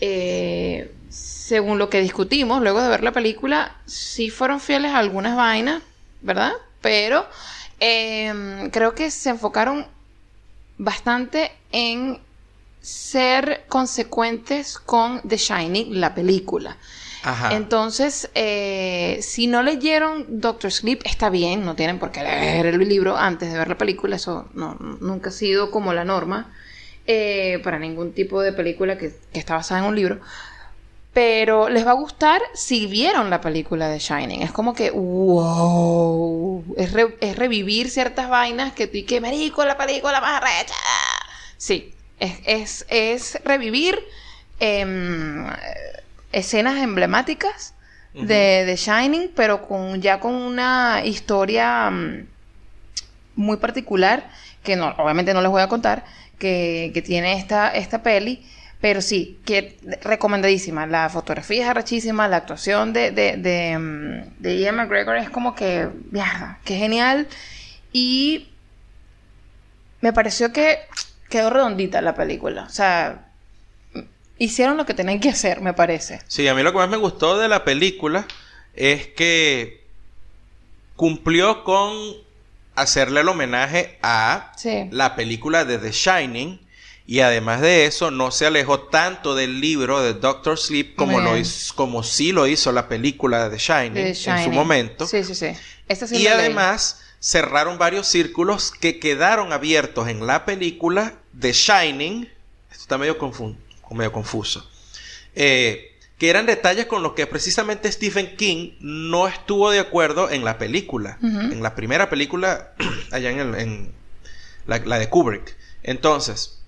[SPEAKER 2] Eh, según lo que discutimos luego de ver la película, sí fueron fieles a algunas vainas, ¿verdad? Pero em, creo que se enfocaron bastante en ser consecuentes con The Shining, la película. Ajá. Entonces, eh, si no leyeron Doctor Sleep, está bien, no tienen por qué leer el libro antes de ver la película, eso no, nunca ha sido como la norma eh, para ningún tipo de película que, que está basada en un libro. Pero les va a gustar si vieron la película de Shining. Es como que, wow. Es, revivir ciertas vainas que tú y que, marico, la película más recha. Sí, es, es, revivir em, escenas emblemáticas de, de, Shining, pero con ya con una historia mm, muy particular, que no, obviamente no les voy a contar, que, que tiene esta, esta peli pero sí, que recomendadísima. La fotografía es arrachísima, la actuación de, de, de, mm, Ian McGregor es como que, mierda, que genial. Y me pareció que quedó redondita la película. O sea, hicieron lo que tenían que hacer, me parece.
[SPEAKER 1] Sí, a mí lo que más me gustó de la película es que cumplió con hacerle el homenaje a la película de The Shining y además de eso, no se alejó tanto del libro de Doctor Sleep como, lo hizo, como sí lo hizo la película de The Shining, en su momento.
[SPEAKER 2] Sí, sí, sí.
[SPEAKER 1] y además cerraron varios círculos que quedaron abiertos en la película de Shining. Esto está medio, medio confuso. Eh, que eran detalles con los que precisamente Stephen King no estuvo de acuerdo en la película. En la primera película, allá en, la, la de Kubrick. Entonces,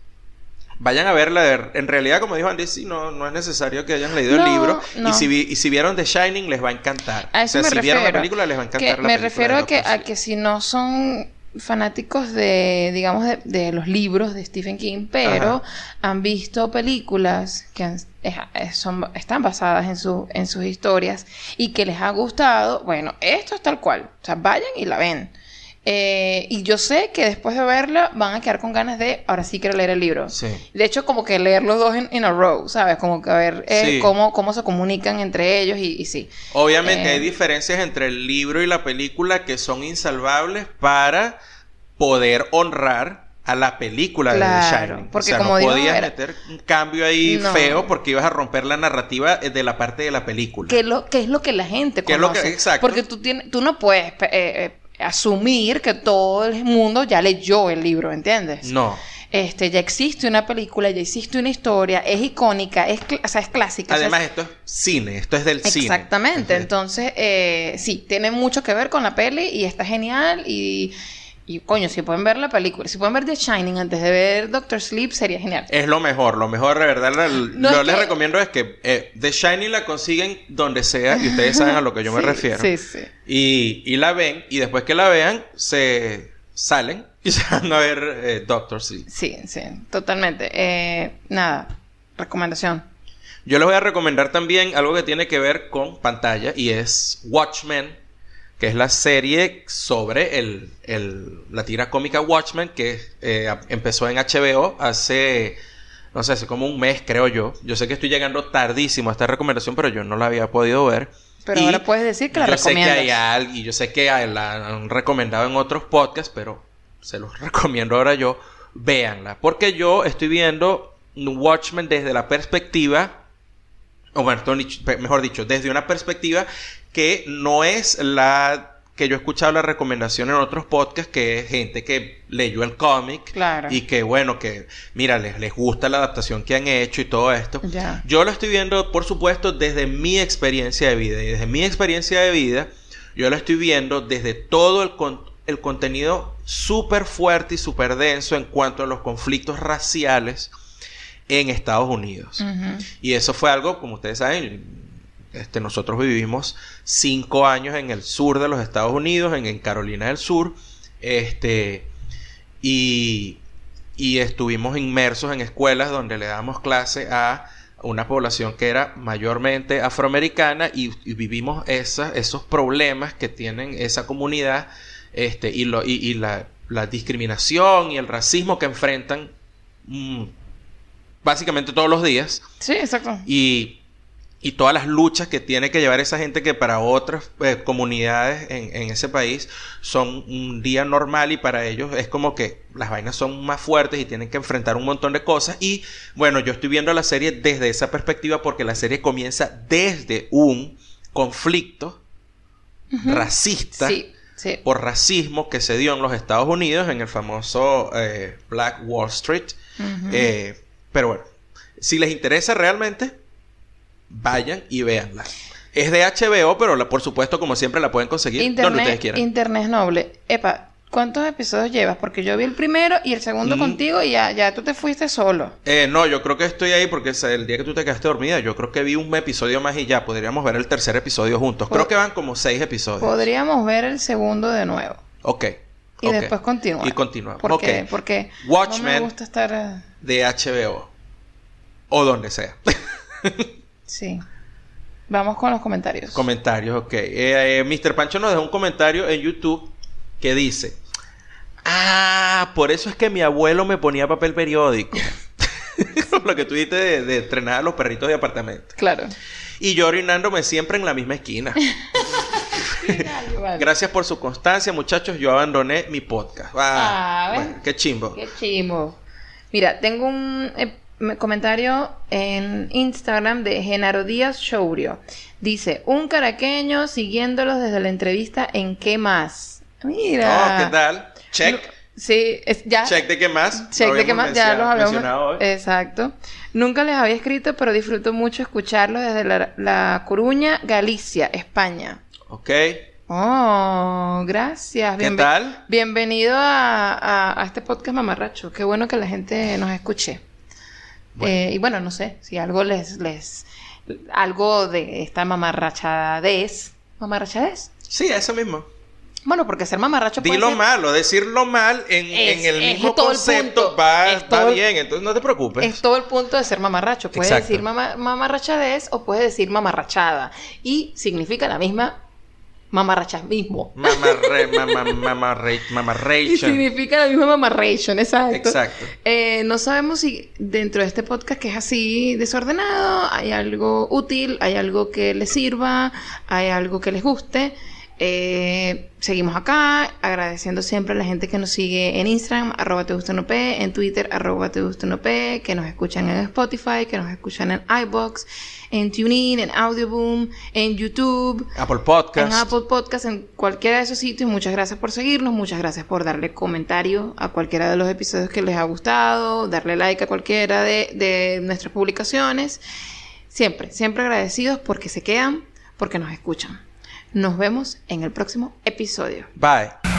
[SPEAKER 1] Vayan a verla. En realidad, como dijo Andy, sí, no, no es necesario que hayan leído el libro. Y, si y si vieron The Shining, les va a encantar.
[SPEAKER 2] A eso o sea,
[SPEAKER 1] si vieron la película, les va a encantar
[SPEAKER 2] Me refiero a que, a que si no son fanáticos de, digamos, de, los libros de Stephen King, pero han visto películas que son, están basadas en, su, en sus historias y que les ha gustado, bueno, esto es tal cual. O sea, vayan y la ven. Eh, y yo sé que después de verla van a quedar con ganas de, ahora sí quiero leer el libro. Sí. De hecho, como que leer los dos en, a row, ¿sabes? Como que a ver eh, cómo, cómo se comunican entre ellos y, sí.
[SPEAKER 1] Obviamente hay eh, diferencias entre el libro y la película que son insalvables para poder honrar a la película de The Shining.
[SPEAKER 2] Porque
[SPEAKER 1] o sea,
[SPEAKER 2] como
[SPEAKER 1] no podías meter un cambio ahí feo porque ibas a romper la narrativa de la parte de la película.
[SPEAKER 2] ¿Qué, lo, es lo que la gente conoce? Es lo que, exacto. Porque tú, tienes, tú no puedes asumir que todo el mundo ya leyó el libro, ¿entiendes?
[SPEAKER 1] No.
[SPEAKER 2] Este, ya existe una película, ya existe una historia, es icónica, es, o sea, es clásica.
[SPEAKER 1] Además, esto es cine, esto es del
[SPEAKER 2] cine. Exactamente, entonces, eh, sí, tiene mucho que ver con la peli y está genial y Y coño, si pueden ver la película, si pueden ver The Shining antes de ver Doctor Sleep, sería genial.
[SPEAKER 1] Es lo mejor, lo mejor de verdad. la-
[SPEAKER 2] No
[SPEAKER 1] yo
[SPEAKER 2] es
[SPEAKER 1] les
[SPEAKER 2] que-
[SPEAKER 1] recomiendo es que eh, The Shining la consiguen donde sea y ustedes saben a lo que yo me refiero.
[SPEAKER 2] Sí, sí.
[SPEAKER 1] Y, y la ven y después que la vean se salen y se van a ver eh, Doctor Sleep.
[SPEAKER 2] Sí, sí, totalmente. Eh, nada, recomendación.
[SPEAKER 1] Yo les voy a recomendar también algo que tiene que ver con pantalla y es Watchmen, que es la serie sobre el, el- la tira cómica Watchmen que eh, empezó en HBO hace, no sé, hace como un mes creo yo. Yo sé que estoy llegando tardísimo a esta recomendación, pero yo no la había podido ver.
[SPEAKER 2] Pero
[SPEAKER 1] Y
[SPEAKER 2] ahora puedes decir que la
[SPEAKER 1] yo sé que hay alguien, y yo sé que hay- la han recomendado en otros podcasts, pero se los recomiendo ahora yo. Véanla. Porque yo estoy viendo Watchmen desde la perspectiva, o bueno, mejor dicho, desde una perspectiva que no es la que yo he escuchado la recomendación en otros podcasts, que es gente que leyó el cómic
[SPEAKER 2] Claro.
[SPEAKER 1] y que bueno, que mira, les, les gusta la adaptación que han hecho y todo esto.
[SPEAKER 2] Ya.
[SPEAKER 1] Yo lo estoy viendo, por supuesto, desde mi experiencia de vida. Y desde mi experiencia de vida, yo lo estoy viendo desde todo el, con- el contenido súper fuerte y súper denso en cuanto a los conflictos raciales en Estados Unidos. Y eso fue algo, como ustedes saben, este, nosotros vivimos cinco años en el sur de los Estados Unidos, en, en Carolina del Sur, este, y, y estuvimos inmersos en escuelas donde le damos clase a una población que era mayormente afroamericana y, y vivimos esa- esos problemas que tienen esa comunidad este, y, lo, y, y la, la discriminación y el racismo que enfrentan mm, básicamente todos los días
[SPEAKER 2] Sí, exacto.
[SPEAKER 1] y, y todas las luchas que tiene que llevar esa gente que para otras eh, comunidades en, en ese país son un día normal y para ellos es como que las vainas son más fuertes y tienen que enfrentar un montón de cosas y bueno yo estoy viendo la serie desde esa perspectiva porque la serie comienza desde un conflicto racista
[SPEAKER 2] Sí, sí.
[SPEAKER 1] por racismo que se dio en los Estados Unidos en el famoso eh, Black Wall Street. Eh, pero bueno, si les interesa realmente, vayan y véanla. Es de HBO, pero la- por supuesto, como siempre, la pueden conseguir donde ustedes
[SPEAKER 2] Internet,
[SPEAKER 1] quieran.
[SPEAKER 2] Internet noble. Epa, ¿cuántos episodios llevas? Porque yo vi el primero y el segundo
[SPEAKER 1] Mm.
[SPEAKER 2] contigo y ya, ya tú te fuiste solo.
[SPEAKER 1] Eh, no, yo creo que estoy ahí porque es el día que tú te quedaste dormida, yo creo que vi un episodio más y ya podríamos ver el tercer episodio juntos. Creo que van como seis episodios.
[SPEAKER 2] Podríamos ver el segundo de nuevo.
[SPEAKER 1] Ok.
[SPEAKER 2] Y después continuar.
[SPEAKER 1] Y continuamos.
[SPEAKER 2] ¿Por qué? Porque
[SPEAKER 1] Watchmen.
[SPEAKER 2] no me gusta estar... eh,
[SPEAKER 1] De HBO. O donde sea.
[SPEAKER 2] Sí. Vamos con los comentarios.
[SPEAKER 1] Comentarios, ok. Eh, eh, Mr. Pancho nos dejó un comentario en YouTube que dice: Ah, por eso es que mi abuelo me ponía papel periódico. Lo que tú dijiste de, de entrenar a los perritos de apartamento.
[SPEAKER 2] Claro.
[SPEAKER 1] Y yo orinándome siempre en la misma esquina. Gracias por su constancia, muchachos. Yo abandoné mi podcast. Ah,
[SPEAKER 2] Ah,
[SPEAKER 1] bueno, qué chimbo.
[SPEAKER 2] Qué chimo. Mira, tengo un eh, comentario en Instagram de Genaro Díaz Shourio. Dice, un caraqueño siguiéndolos desde la entrevista en ¿Qué más? Mira.
[SPEAKER 1] Oh, ¿qué tal? Check.
[SPEAKER 2] Sí, es, ya.
[SPEAKER 1] Check de qué más.
[SPEAKER 2] Check de qué más, ya los habíamos
[SPEAKER 1] mencionado hoy.
[SPEAKER 2] Exacto. Nunca les había escrito, pero disfruto mucho escucharlos desde la, la Coruña, Galicia, España.
[SPEAKER 1] Ok.
[SPEAKER 2] Oh, gracias.
[SPEAKER 1] ¿Qué tal?
[SPEAKER 2] Bienvenido a, a- a este podcast mamarracho. Qué bueno que la gente nos escuche.
[SPEAKER 1] Bueno.
[SPEAKER 2] Eh, y bueno, no sé, si algo les, les, algo de esta mamarrachadez. ¿Mamarrachadez?
[SPEAKER 1] Sí, eso mismo.
[SPEAKER 2] Bueno, porque ser mamarracho puede
[SPEAKER 1] Dilo
[SPEAKER 2] ser-
[SPEAKER 1] malo, decirlo mal en,
[SPEAKER 2] Es-
[SPEAKER 1] en el
[SPEAKER 2] es
[SPEAKER 1] mismo concepto va,
[SPEAKER 2] el-
[SPEAKER 1] bien, entonces no te preocupes.
[SPEAKER 2] Es todo el punto de ser mamarracho. Puedes
[SPEAKER 1] Exacto.
[SPEAKER 2] decir mama- mamarrachadez o puedes decir mamarrachada. Y significa la misma mamarrachamismo.
[SPEAKER 1] Mamarre, mama, mamarre,
[SPEAKER 2] Y
[SPEAKER 1] mamarration.
[SPEAKER 2] significa la misma mamarration, exacto.
[SPEAKER 1] Exacto.
[SPEAKER 2] Eh, no sabemos si dentro de este podcast que es así desordenado hay algo útil, hay algo que les sirva, hay algo que les guste. Eh, seguimos acá, agradeciendo siempre a la gente que nos sigue en Instagram, arroba te gusta en Twitter, arroba te gusta que nos escuchan en Spotify, que nos escuchan en iBox, en TuneIn, en Audioboom, en YouTube,
[SPEAKER 1] Apple Podcast.
[SPEAKER 2] en Apple Podcast, en cualquiera de esos sitios. Muchas gracias por seguirnos, muchas gracias por darle comentario a cualquiera de los episodios que les ha gustado, darle like a cualquiera de, de nuestras publicaciones. Siempre, siempre agradecidos porque se quedan, porque nos escuchan. Nos vemos en el próximo episodio.
[SPEAKER 1] Bye.